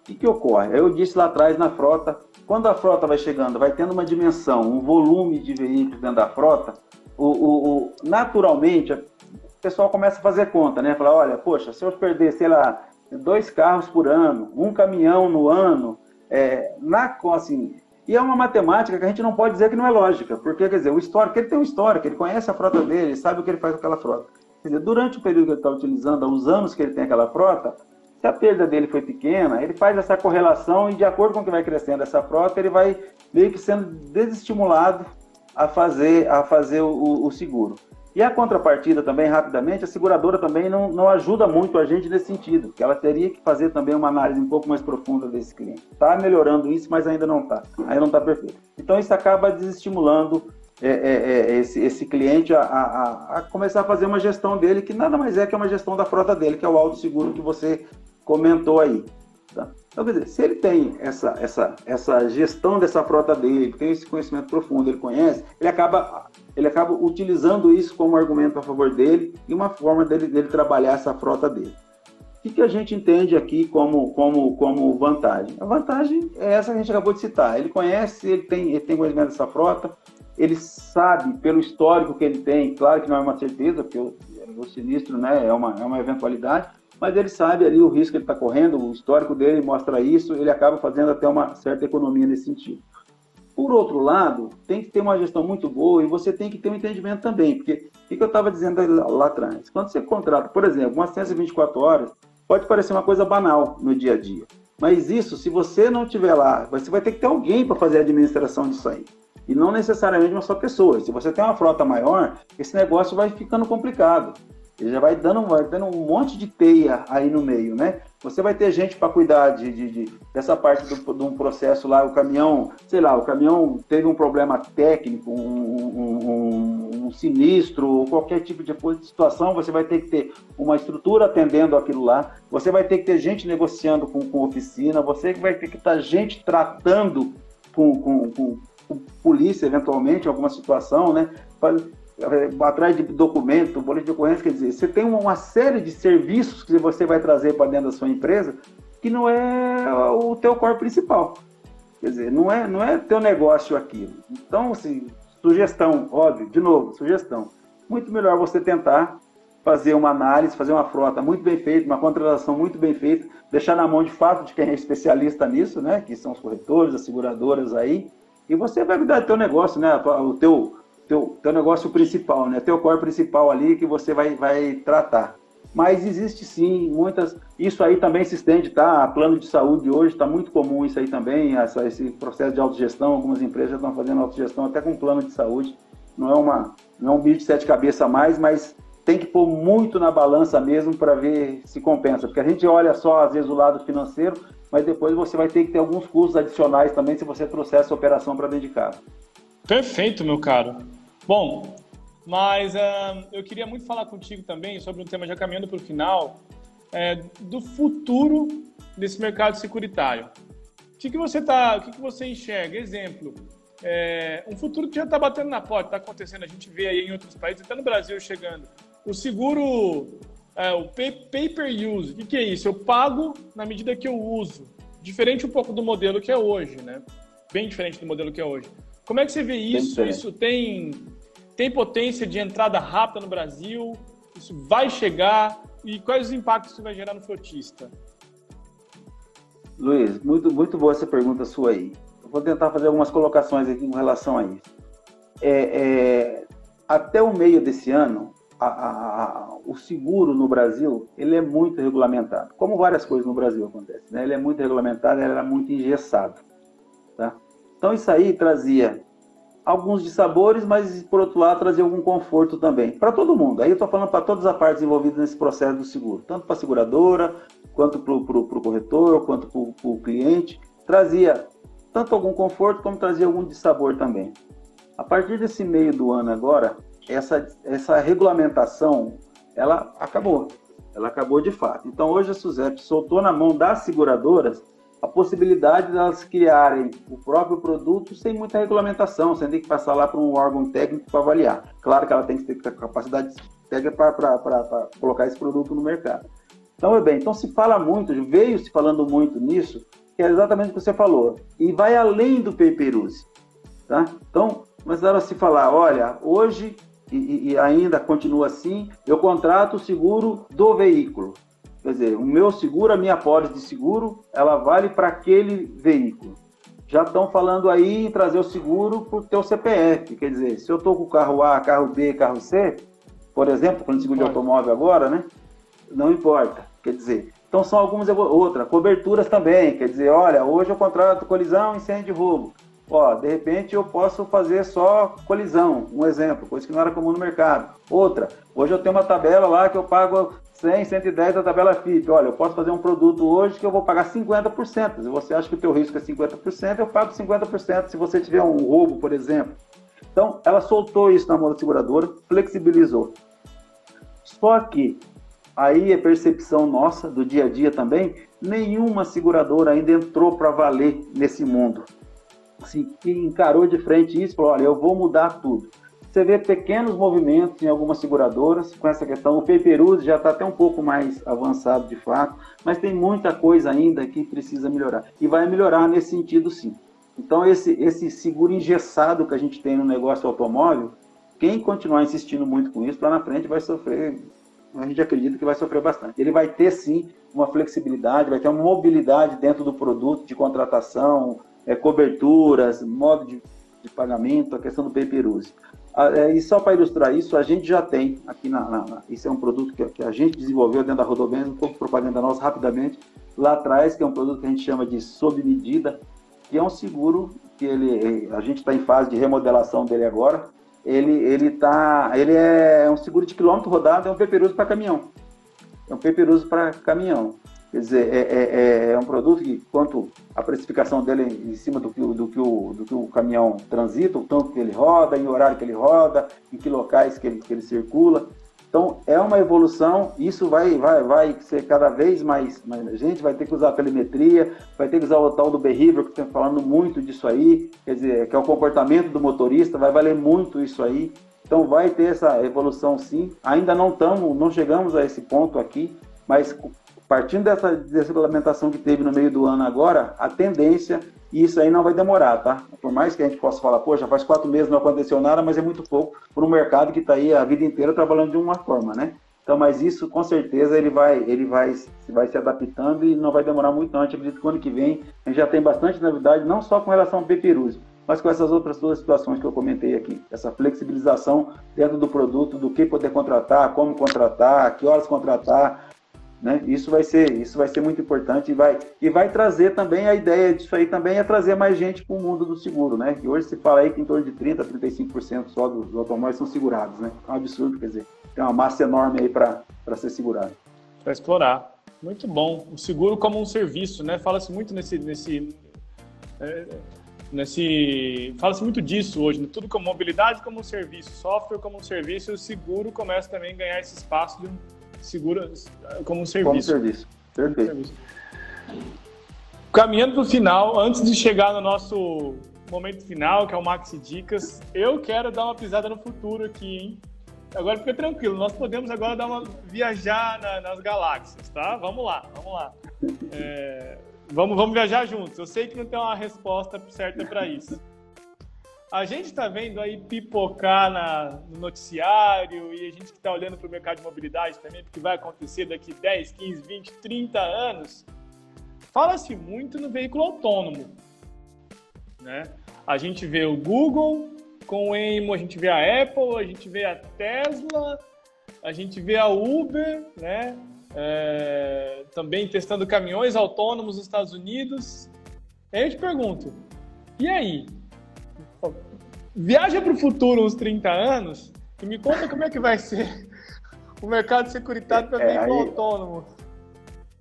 O que, que ocorre? Eu disse lá atrás na frota, quando a frota vai chegando, vai tendo uma dimensão, um volume de veículos dentro da frota, o, o, naturalmente o pessoal começa a fazer conta, né? Falar, olha, poxa, se eu perder, sei lá, dois carros por ano, um caminhão no ano, é, na, assim, e é uma matemática que a gente não pode dizer que não é lógica, porque, quer dizer, o histórico, ele tem um histórico, ele conhece a frota dele, sabe o que ele faz com aquela frota. Quer dizer, durante o período que ele está utilizando, os anos que ele tem aquela frota, se a perda dele foi pequena, ele faz essa correlação e, de acordo com o que vai crescendo essa frota, ele vai meio que sendo desestimulado a fazer, a fazer o, o seguro. E a contrapartida também, rapidamente, a seguradora também não, não ajuda muito a gente nesse sentido, que ela teria que fazer também uma análise um pouco mais profunda desse cliente. Está melhorando isso, mas ainda não está. Ainda não está perfeito. Então isso acaba desestimulando é, é, é, esse, esse cliente a, a, a, começar a fazer uma gestão dele, que nada mais é que uma gestão da frota dele, que é o auto seguro que você comentou aí. Tá? Então, quer dizer, se ele tem essa, essa, essa gestão dessa frota dele, tem esse conhecimento profundo, ele conhece, ele acaba, ele acaba utilizando isso como argumento a favor dele e uma forma dele, dele trabalhar essa frota dele. O que, que a gente entende aqui como, como, como vantagem? A vantagem é essa que a gente acabou de citar. Ele conhece, ele tem, ele tem conhecimento dessa frota, ele sabe pelo histórico que ele tem, claro que não é uma certeza, porque o sinistro né, é, uma, é uma eventualidade, mas ele sabe ali o risco que ele está correndo, o histórico dele mostra isso, ele acaba fazendo até uma certa economia nesse sentido. Por outro lado, tem que ter uma gestão muito boa e você tem que ter um entendimento também, porque o que eu estava dizendo lá atrás? Quando você contrata, por exemplo, uma assistência 24 horas, pode parecer uma coisa banal no dia a dia, mas isso, se você não tiver lá, você vai ter que ter alguém para fazer a administração disso aí. E não necessariamente uma só pessoa. Se você tem uma frota maior, esse negócio vai ficando complicado. Ele já vai dando, vai dando um monte de teia aí no meio, né? Você vai ter gente para cuidar de, de, de, dessa parte do, de um processo lá, o caminhão, sei lá, o caminhão teve um problema técnico, um, um, um, um sinistro, ou qualquer tipo de situação, você vai ter que ter uma estrutura atendendo aquilo lá, você vai ter que ter gente negociando com, com oficina, você vai ter que estar gente tratando com, com, com, polícia, eventualmente, alguma situação, né? Atrás de documento, boletim de ocorrência, quer dizer, você tem uma série de serviços que você vai trazer para dentro da sua empresa que não é o teu core principal. Quer dizer, não é, não é teu negócio aquilo. Então, assim, sugestão, óbvio, de novo, sugestão. Muito melhor você tentar fazer uma análise, fazer uma frota muito bem feita, uma contratação muito bem feita, deixar na mão de fato de quem é especialista nisso, né? Que são os corretores, as seguradoras aí, e você vai cuidar do teu negócio, né? O teu, teu, teu negócio principal, né? Teu core principal ali que você vai, vai tratar. Mas existe sim muitas. Isso aí também se estende, tá? Plano de saúde hoje está muito comum isso aí também, essa, esse processo de autogestão. Algumas empresas estão fazendo autogestão até com plano de saúde. Não é, uma, não é um bicho de sete cabeças a mais, mas tem que pôr muito na balança mesmo para ver se compensa. Porque a gente olha só, às vezes, o lado financeiro, mas depois você vai ter que ter alguns custos adicionais também se você trouxer essa operação para dentro de casa. Perfeito, meu caro. Bom, mas uh, eu queria muito falar contigo também sobre um tema já caminhando para o final, é, do futuro desse mercado securitário. O que, que você tá, o que, que você enxerga? Exemplo, é, um futuro que já está batendo na porta, está acontecendo, a gente vê aí em outros países, até no Brasil chegando. O seguro, é, o pay, pay per use, o que, que é isso? Eu pago na medida que eu uso. Diferente um pouco do modelo que é hoje, né? Bem diferente do modelo que é hoje. Como é que você vê isso? Isso tem tem potência de entrada rápida no Brasil? Isso vai chegar? E quais os impactos isso vai gerar no frotista? Luiz, muito, muito boa essa pergunta sua aí. Eu vou tentar fazer algumas colocações aqui em relação a isso. É, é, até o meio desse ano, a, a, a, o seguro no Brasil ele é muito regulamentado, como várias coisas no Brasil acontecem. Né? Ele é muito regulamentado, ele era muito engessado. Tá? Então isso aí trazia alguns dissabores, mas por outro lado trazia algum conforto também para todo mundo. Aí eu estou falando para todas as partes envolvidas nesse processo do seguro, tanto para a seguradora, quanto para o corretor, quanto para o cliente, trazia tanto algum conforto como trazia algum dissabor também. A partir desse meio do ano agora, essa, essa regulamentação ela acabou, ela acabou de fato. Então hoje a SUSEP soltou na mão das seguradoras a possibilidade de elas criarem o próprio produto sem muita regulamentação, sem ter que passar lá para um órgão técnico para avaliar. Claro que ela tem que ter capacidade técnica para colocar esse produto no mercado. Então, é bem, então se fala muito, veio se falando muito nisso, que é exatamente o que você falou, e vai além do pay-per-use. Tá? Então, começaram a se falar, olha, hoje, e, e ainda continua assim, eu contrato o seguro do veículo. Quer dizer, o meu seguro, a minha pólice de seguro, ela vale para aquele veículo. Já estão falando aí em trazer o seguro para o teu CPF. Quer dizer, se eu estou com o carro A, carro B, carro C, por exemplo, falando de seguro de automóvel agora, né? Não importa. Quer dizer, então são algumas outras. Coberturas também. Quer dizer, olha, hoje eu contrato colisão, incêndio e roubo. Ó, de repente eu posso fazer só colisão, um exemplo, coisa que não era comum no mercado. Outra, hoje eu tenho uma tabela lá que eu pago 100, 110 da tabela FIP. Olha, eu posso fazer um produto hoje que eu vou pagar 50%. Se você acha que o teu risco é 50%, eu pago 50% se você tiver um roubo, por exemplo. Então, ela soltou isso na mão da seguradora, flexibilizou. Só que aí é percepção nossa do dia a dia também, nenhuma seguradora ainda entrou para valer nesse mundo. Assim, que encarou de frente isso, falou, olha, eu vou mudar tudo. Você vê pequenos movimentos em algumas seguradoras com essa questão. O Paperuse já está até um pouco mais avançado de fato, mas tem muita coisa ainda que precisa melhorar. E vai melhorar nesse sentido sim. Então esse, esse seguro engessado que a gente tem no negócio automóvel, quem continuar insistindo muito com isso, lá na frente vai sofrer a gente acredita que vai sofrer bastante. Ele vai ter sim uma flexibilidade, vai ter uma mobilidade dentro do produto de contratação, é, coberturas, modo de, de, pagamento, a questão do pay-per-use. É, e só para ilustrar isso, a gente já tem aqui na, na, isso é um produto que, que, a gente desenvolveu dentro da Rodobens, um pouco propaganda nossa rapidamente, lá atrás, que é um produto que a gente chama de sob medida, que é um seguro que ele, a gente está em fase de remodelação dele agora. Ele, ele, tá, ele é um seguro de quilômetro rodado, é um peperuso para caminhão. É um peperuso para caminhão. Quer dizer, é, é, é, é, um produto que, quanto a precificação dele em cima do que, do, que o, do que o caminhão transita, o tanto que ele roda, em horário que ele roda, em que locais que ele, que ele circula. Então, é uma evolução, isso vai, vai, vai ser cada vez mais, mais. A gente vai ter que usar a telemetria, vai ter que usar o tal do behavior, que estamos falando muito disso aí, quer dizer, que é o comportamento do motorista, vai valer muito isso aí. Então, vai ter essa evolução sim. Ainda não estamos, não chegamos a esse ponto aqui, mas partindo dessa desregulamentação que teve no meio do ano agora, a tendência e isso aí não vai demorar, tá? Por mais que a gente possa falar, poxa, faz quatro meses não aconteceu nada, mas é muito pouco para um mercado que está aí a vida inteira trabalhando de uma forma, né? Então, mas isso com certeza ele vai, ele vai, vai se adaptando e não vai demorar muito não. A gente acredita que o ano que vem a gente já tem bastante novidade, não só com relação ao peperuse, mas com essas outras duas situações que eu comentei aqui. Essa flexibilização dentro do produto, do que poder contratar, como contratar, que horas contratar, né? Isso vai ser isso vai ser muito importante e vai e vai trazer também a ideia disso aí também é trazer mais gente para o mundo do seguro, né? Que hoje se fala aí que em torno de 30 a 35% só dos, automóveis são segurados, né? É um absurdo, quer dizer, tem uma massa enorme aí para ser segurado. Para explorar. Muito bom. O seguro como um serviço, né? Fala-se muito nesse nesse é, nesse fala-se muito disso hoje, né? tudo como mobilidade como um serviço, software como um serviço, o seguro começa também a ganhar esse espaço de um segura como um serviço. Como serviço, perfeito. Caminhando para o final, antes de chegar no nosso momento final, que é o Maxi Dicas, eu quero dar uma pisada no futuro aqui, hein? Agora fica tranquilo, nós podemos agora dar uma viajar na, nas galáxias, tá? Vamos lá, vamos lá. É, vamos, vamos viajar juntos. Eu sei que não tem uma resposta certa para isso a gente está vendo aí pipocar na, no noticiário e a gente que está olhando para o mercado de mobilidade também, porque vai acontecer daqui 10, 15, 20, 30 anos, fala-se muito no veículo autônomo. Né? A gente vê o Google com o Waymo, a gente vê a Apple, a gente vê a Tesla, a gente vê a Uber, né? É, também testando caminhões autônomos nos Estados Unidos. Aí eu te pergunto, e aí? Viaja para o futuro uns 30 anos e me conta como é que vai ser o mercado securitário para é, veículo aí... autônomo.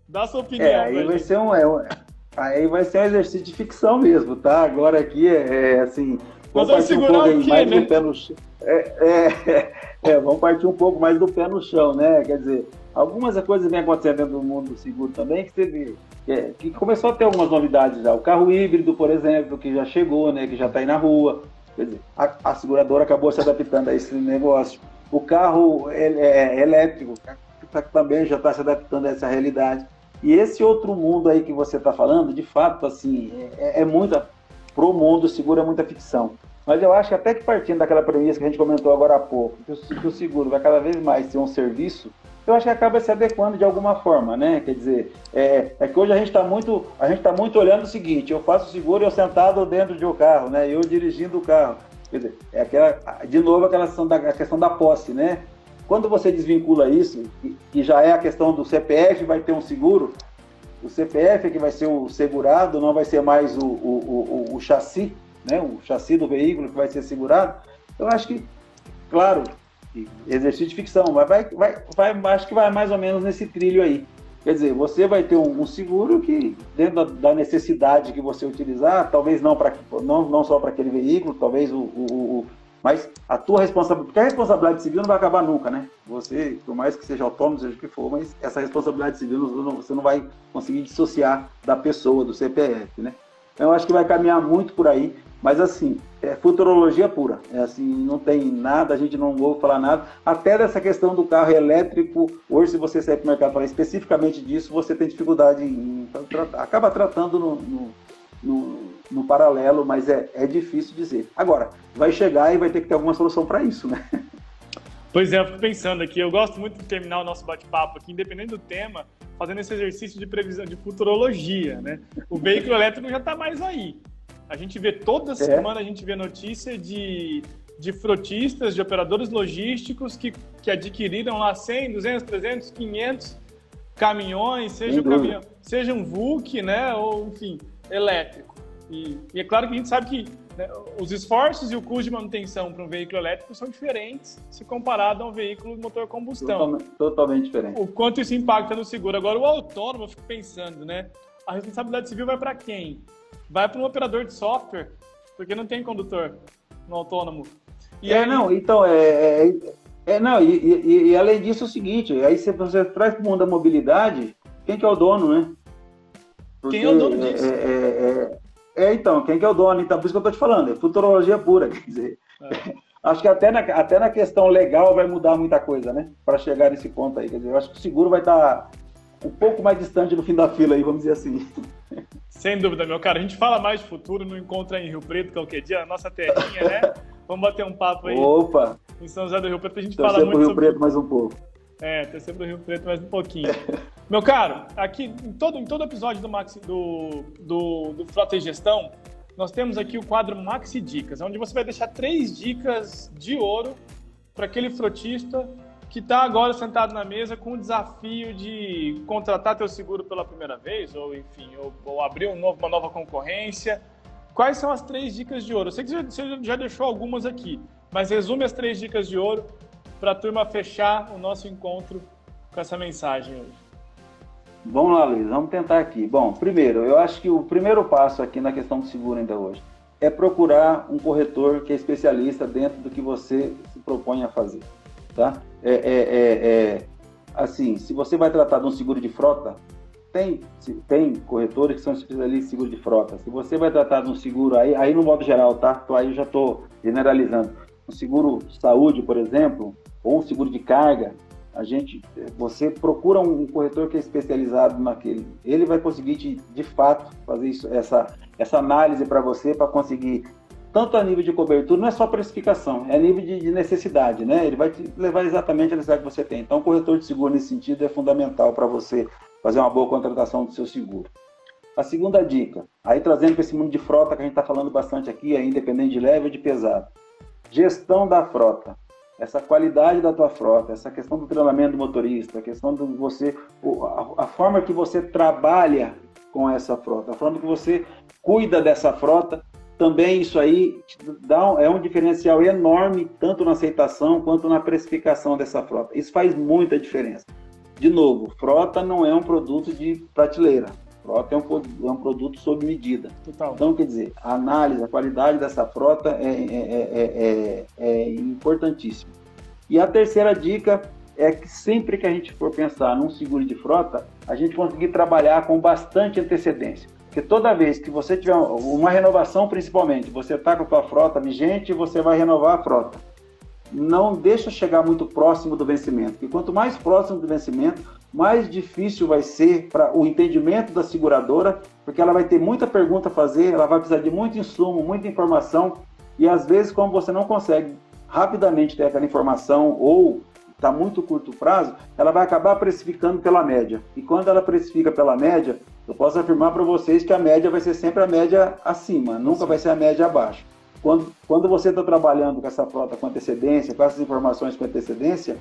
Dá sua opinião. É, aí vai ser um, é, aí vai ser um exercício de ficção mesmo, tá? Agora aqui é, é assim. Nós vamos segurar um o quê, né? no. É, é, [laughs] é, vamos partir um pouco mais do pé no chão, né? Quer dizer, algumas coisas vêm acontecendo dentro do mundo do seguro também que teve que começou a ter algumas novidades já. O carro híbrido, por exemplo, que já chegou, né? Que já está aí na rua. Quer dizer, a, a, seguradora acabou se adaptando a esse negócio. O carro ele, é, elétrico tá, também já está se adaptando a essa realidade. E esse outro mundo aí que você está falando, de fato, assim, é, é muita. Pro mundo, seguro é muita ficção. Mas eu acho que até que partindo daquela premissa que a gente comentou agora há pouco, que o, que o seguro vai cada vez mais ser um serviço, eu acho que acaba se adequando de alguma forma, né? Quer dizer, é, é que hoje a gente está muito, a gente está muito olhando o seguinte: eu faço seguro eu sentado dentro de um carro, né? Eu dirigindo o carro. Quer dizer, é aquela, de novo aquela questão da, a questão da posse, né? Quando você desvincula isso, que já é a questão do CPF, vai ter um seguro, o CPF é que vai ser o segurado, não vai ser mais o, o, o, o chassi, né? O chassi do veículo que vai ser segurado. Eu acho que, claro, exercício de ficção, mas vai, vai, vai, acho que vai mais ou menos nesse trilho aí. Quer dizer, você vai ter um, seguro que, dentro da, da, necessidade que você utilizar, talvez não, pra, não, não só para aquele veículo, talvez o, o, o, Mas a tua responsabilidade. Porque a responsabilidade civil não vai acabar nunca, né? Você, por mais que seja autônomo, seja o que for, mas essa responsabilidade civil você não vai conseguir dissociar da pessoa, do CPF, né? Então, eu acho que vai caminhar muito por aí. Mas assim, é futurologia pura. É assim, não tem nada, a gente não ouve falar nada. Até dessa questão do carro elétrico, hoje se você sair para o mercado falar especificamente disso, você tem dificuldade em, acaba tratando no, no, no, no paralelo, mas é, é difícil dizer. Agora, vai chegar e vai ter que ter alguma solução para isso, né? Pois é, eu fico pensando aqui, eu gosto muito de terminar o nosso bate-papo aqui, independente do tema, fazendo esse exercício de previsão de futurologia, né? O veículo elétrico já está mais aí. A gente vê toda é. semana a gente vê notícia de, de frotistas, de operadores logísticos que, que adquiriram lá 100, 200, 300, 500 caminhões, seja, um caminhão, seja um VUC, né, ou enfim, elétrico. E, e, é claro que a gente sabe que né, os esforços e o custo de manutenção para um veículo elétrico são diferentes se comparado a um veículo de motor combustão. Totalmente, totalmente diferente. O quanto isso impacta no seguro. Agora, o autônomo, eu fico pensando, né? A responsabilidade civil vai para quem? Vai para um operador de software, porque não tem condutor no autônomo. E é, aí... não, então, é, é, é não, e, e, e, além disso, é o seguinte, aí você, você traz para o mundo da mobilidade, quem que é o dono, né? Porque quem é o dono disso? É, é, é, é, então, quem que é o dono? Então, por isso que eu estou te falando, é futurologia pura, [laughs] quer dizer... Acho que até na, até na questão legal vai mudar muita coisa, né? Para chegar nesse ponto aí. Quer dizer, eu acho que o seguro vai estar tá um pouco mais distante no fim da fila aí, vamos dizer assim. Sem dúvida, meu cara. A gente fala mais de futuro no encontro em Rio Preto qualquer dia, a nossa terrinha, né? [laughs] Vamos bater um papo aí. Opa! Em São José do Rio Preto a gente fala muito Rio sobre... Preto mais um pouco. É, terceiro do Rio Preto mais um pouquinho. [laughs] meu caro, aqui em todo, em todo episódio do, Maxi, do, do, do Frota e Gestão, nós temos aqui o quadro Maxi Dicas, onde você vai deixar três dicas de ouro para aquele frotista que está agora sentado na mesa com o desafio de contratar teu seguro pela primeira vez, ou enfim, ou, ou abrir um novo, uma nova concorrência. Quais são as três dicas de ouro? Eu sei que você já deixou algumas aqui, mas resume as três dicas de ouro para a turma fechar o nosso encontro com essa mensagem hoje. Vamos lá, Luiz, vamos tentar aqui. Bom, primeiro, eu acho que o primeiro passo aqui na questão do seguro ainda hoje é procurar um corretor que é especialista dentro do que você se propõe a fazer, tá? É, é, é, é, assim, se você vai tratar de um seguro de frota, tem, tem corretores que são especialistas em seguro de frota. Se você vai tratar de um seguro, aí, aí no modo geral, tá? Tô, aí eu já estou generalizando. Um seguro saúde, por exemplo, ou um seguro de carga, a gente, você procura um corretor que é especializado naquele. Ele vai conseguir, de, de fato, fazer isso, essa, essa análise para você, para conseguir tanto a nível de cobertura, não é só precificação, é a nível de, de, necessidade, né? Ele vai te levar exatamente a necessidade que você tem. Então, o corretor de seguro, nesse sentido, é fundamental para você fazer uma boa contratação do seu seguro. A segunda dica, aí trazendo para esse mundo de frota que a gente está falando bastante aqui, independente de leve ou de pesado. Gestão da frota. Essa qualidade da tua frota, essa questão do treinamento do motorista, a questão do você, a forma que você trabalha com essa frota, a forma que você cuida dessa frota, também isso aí dá, é um diferencial enorme, tanto na aceitação quanto na precificação dessa frota. Isso faz muita diferença. De novo, frota não é um produto de prateleira. Frota é um, é um produto sob medida. Total. Então, quer dizer, a análise, a qualidade dessa frota é, é, é, é importantíssima. E a terceira dica é que sempre que a gente for pensar num seguro de frota, a gente conseguir trabalhar com bastante antecedência. Porque toda vez que você tiver uma renovação, principalmente, você está com a sua frota vigente, você vai renovar a frota. Não deixa chegar muito próximo do vencimento, porque quanto mais próximo do vencimento, mais difícil vai ser para o entendimento da seguradora, porque ela vai ter muita pergunta a fazer, ela vai precisar de muito insumo, muita informação, e às vezes, como você não consegue rapidamente ter aquela informação ou está muito curto prazo, ela vai acabar precificando pela média. E quando ela precifica pela média, eu posso afirmar para vocês que a média vai ser sempre a média acima, nunca vai ser a média abaixo. Quando, quando você está trabalhando com essa frota com antecedência, com essas informações com antecedência,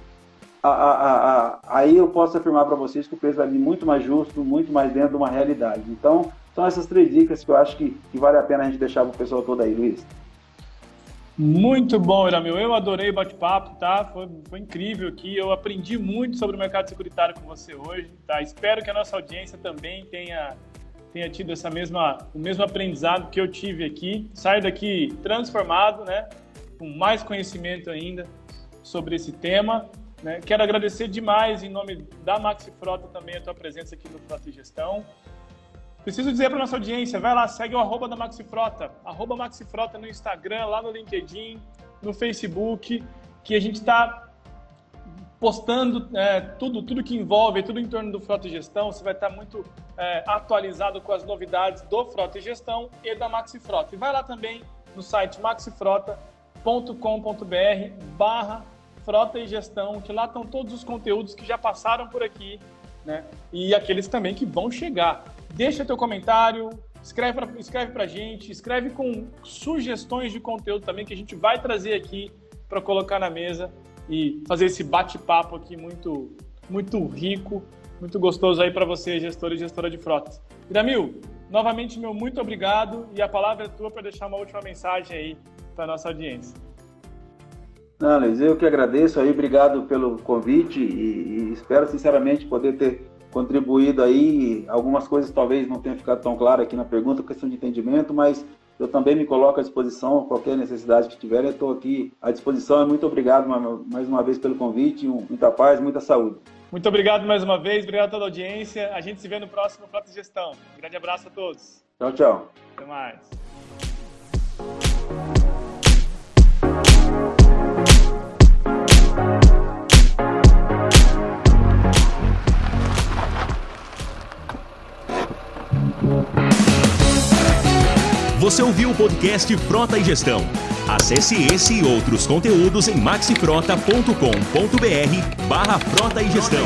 a, a, a, aí eu posso afirmar para vocês que o preço vai vir muito mais justo, muito mais dentro de uma realidade. Então, são essas três dicas que eu acho que, que vale a pena a gente deixar para o pessoal todo aí, Luiz. Muito bom, Iramil. Eu adorei o bate-papo, tá? Foi, foi, incrível aqui. Eu aprendi muito sobre o mercado securitário com você hoje, tá? Espero que a nossa audiência também tenha, tenha tido essa mesma, o mesmo aprendizado que eu tive aqui. Saio daqui transformado, né? Com mais conhecimento ainda sobre esse tema. Né? Quero agradecer demais, em nome da Maxi Frota, também a tua presença aqui no Frota e Gestão. Preciso dizer para nossa audiência, vai lá, segue o arroba da Maxifrota, arroba Maxifrota no Instagram, lá no LinkedIn, no Facebook, que a gente está postando é, tudo, tudo que envolve, tudo em torno do Frota e Gestão. Você vai estar tá muito é, atualizado com as novidades do Frota e Gestão e da Maxifrota. E vai lá também no site maxifrota.com.br barra Frota e Gestão, que lá estão todos os conteúdos que já passaram por aqui, né? E aqueles também que vão chegar. Deixa teu comentário, escreve para escreve a gente, escreve com sugestões de conteúdo também que a gente vai trazer aqui para colocar na mesa e fazer esse bate-papo aqui muito, muito rico, muito gostoso aí para você, gestor e gestora de frotas. Iramil, novamente, meu muito obrigado e a palavra é tua para deixar uma última mensagem aí para nossa audiência. Não, Luiz, eu que agradeço aí, obrigado pelo convite e, e espero sinceramente poder ter contribuído aí. Algumas coisas talvez não tenham ficado tão claras aqui na pergunta, questão de entendimento, mas eu também me coloco à disposição, qualquer necessidade que tiver, eu estou aqui à disposição. Muito obrigado mais uma vez pelo convite, muita paz, muita saúde. Muito obrigado mais uma vez, obrigado a toda a audiência. A gente se vê no próximo Frota Gestão. Um grande abraço a todos. Tchau, tchau. Até mais. Você ouviu o podcast Frota e Gestão. Acesse esse e outros conteúdos em maxifrota.com.br barra Frota e Gestão.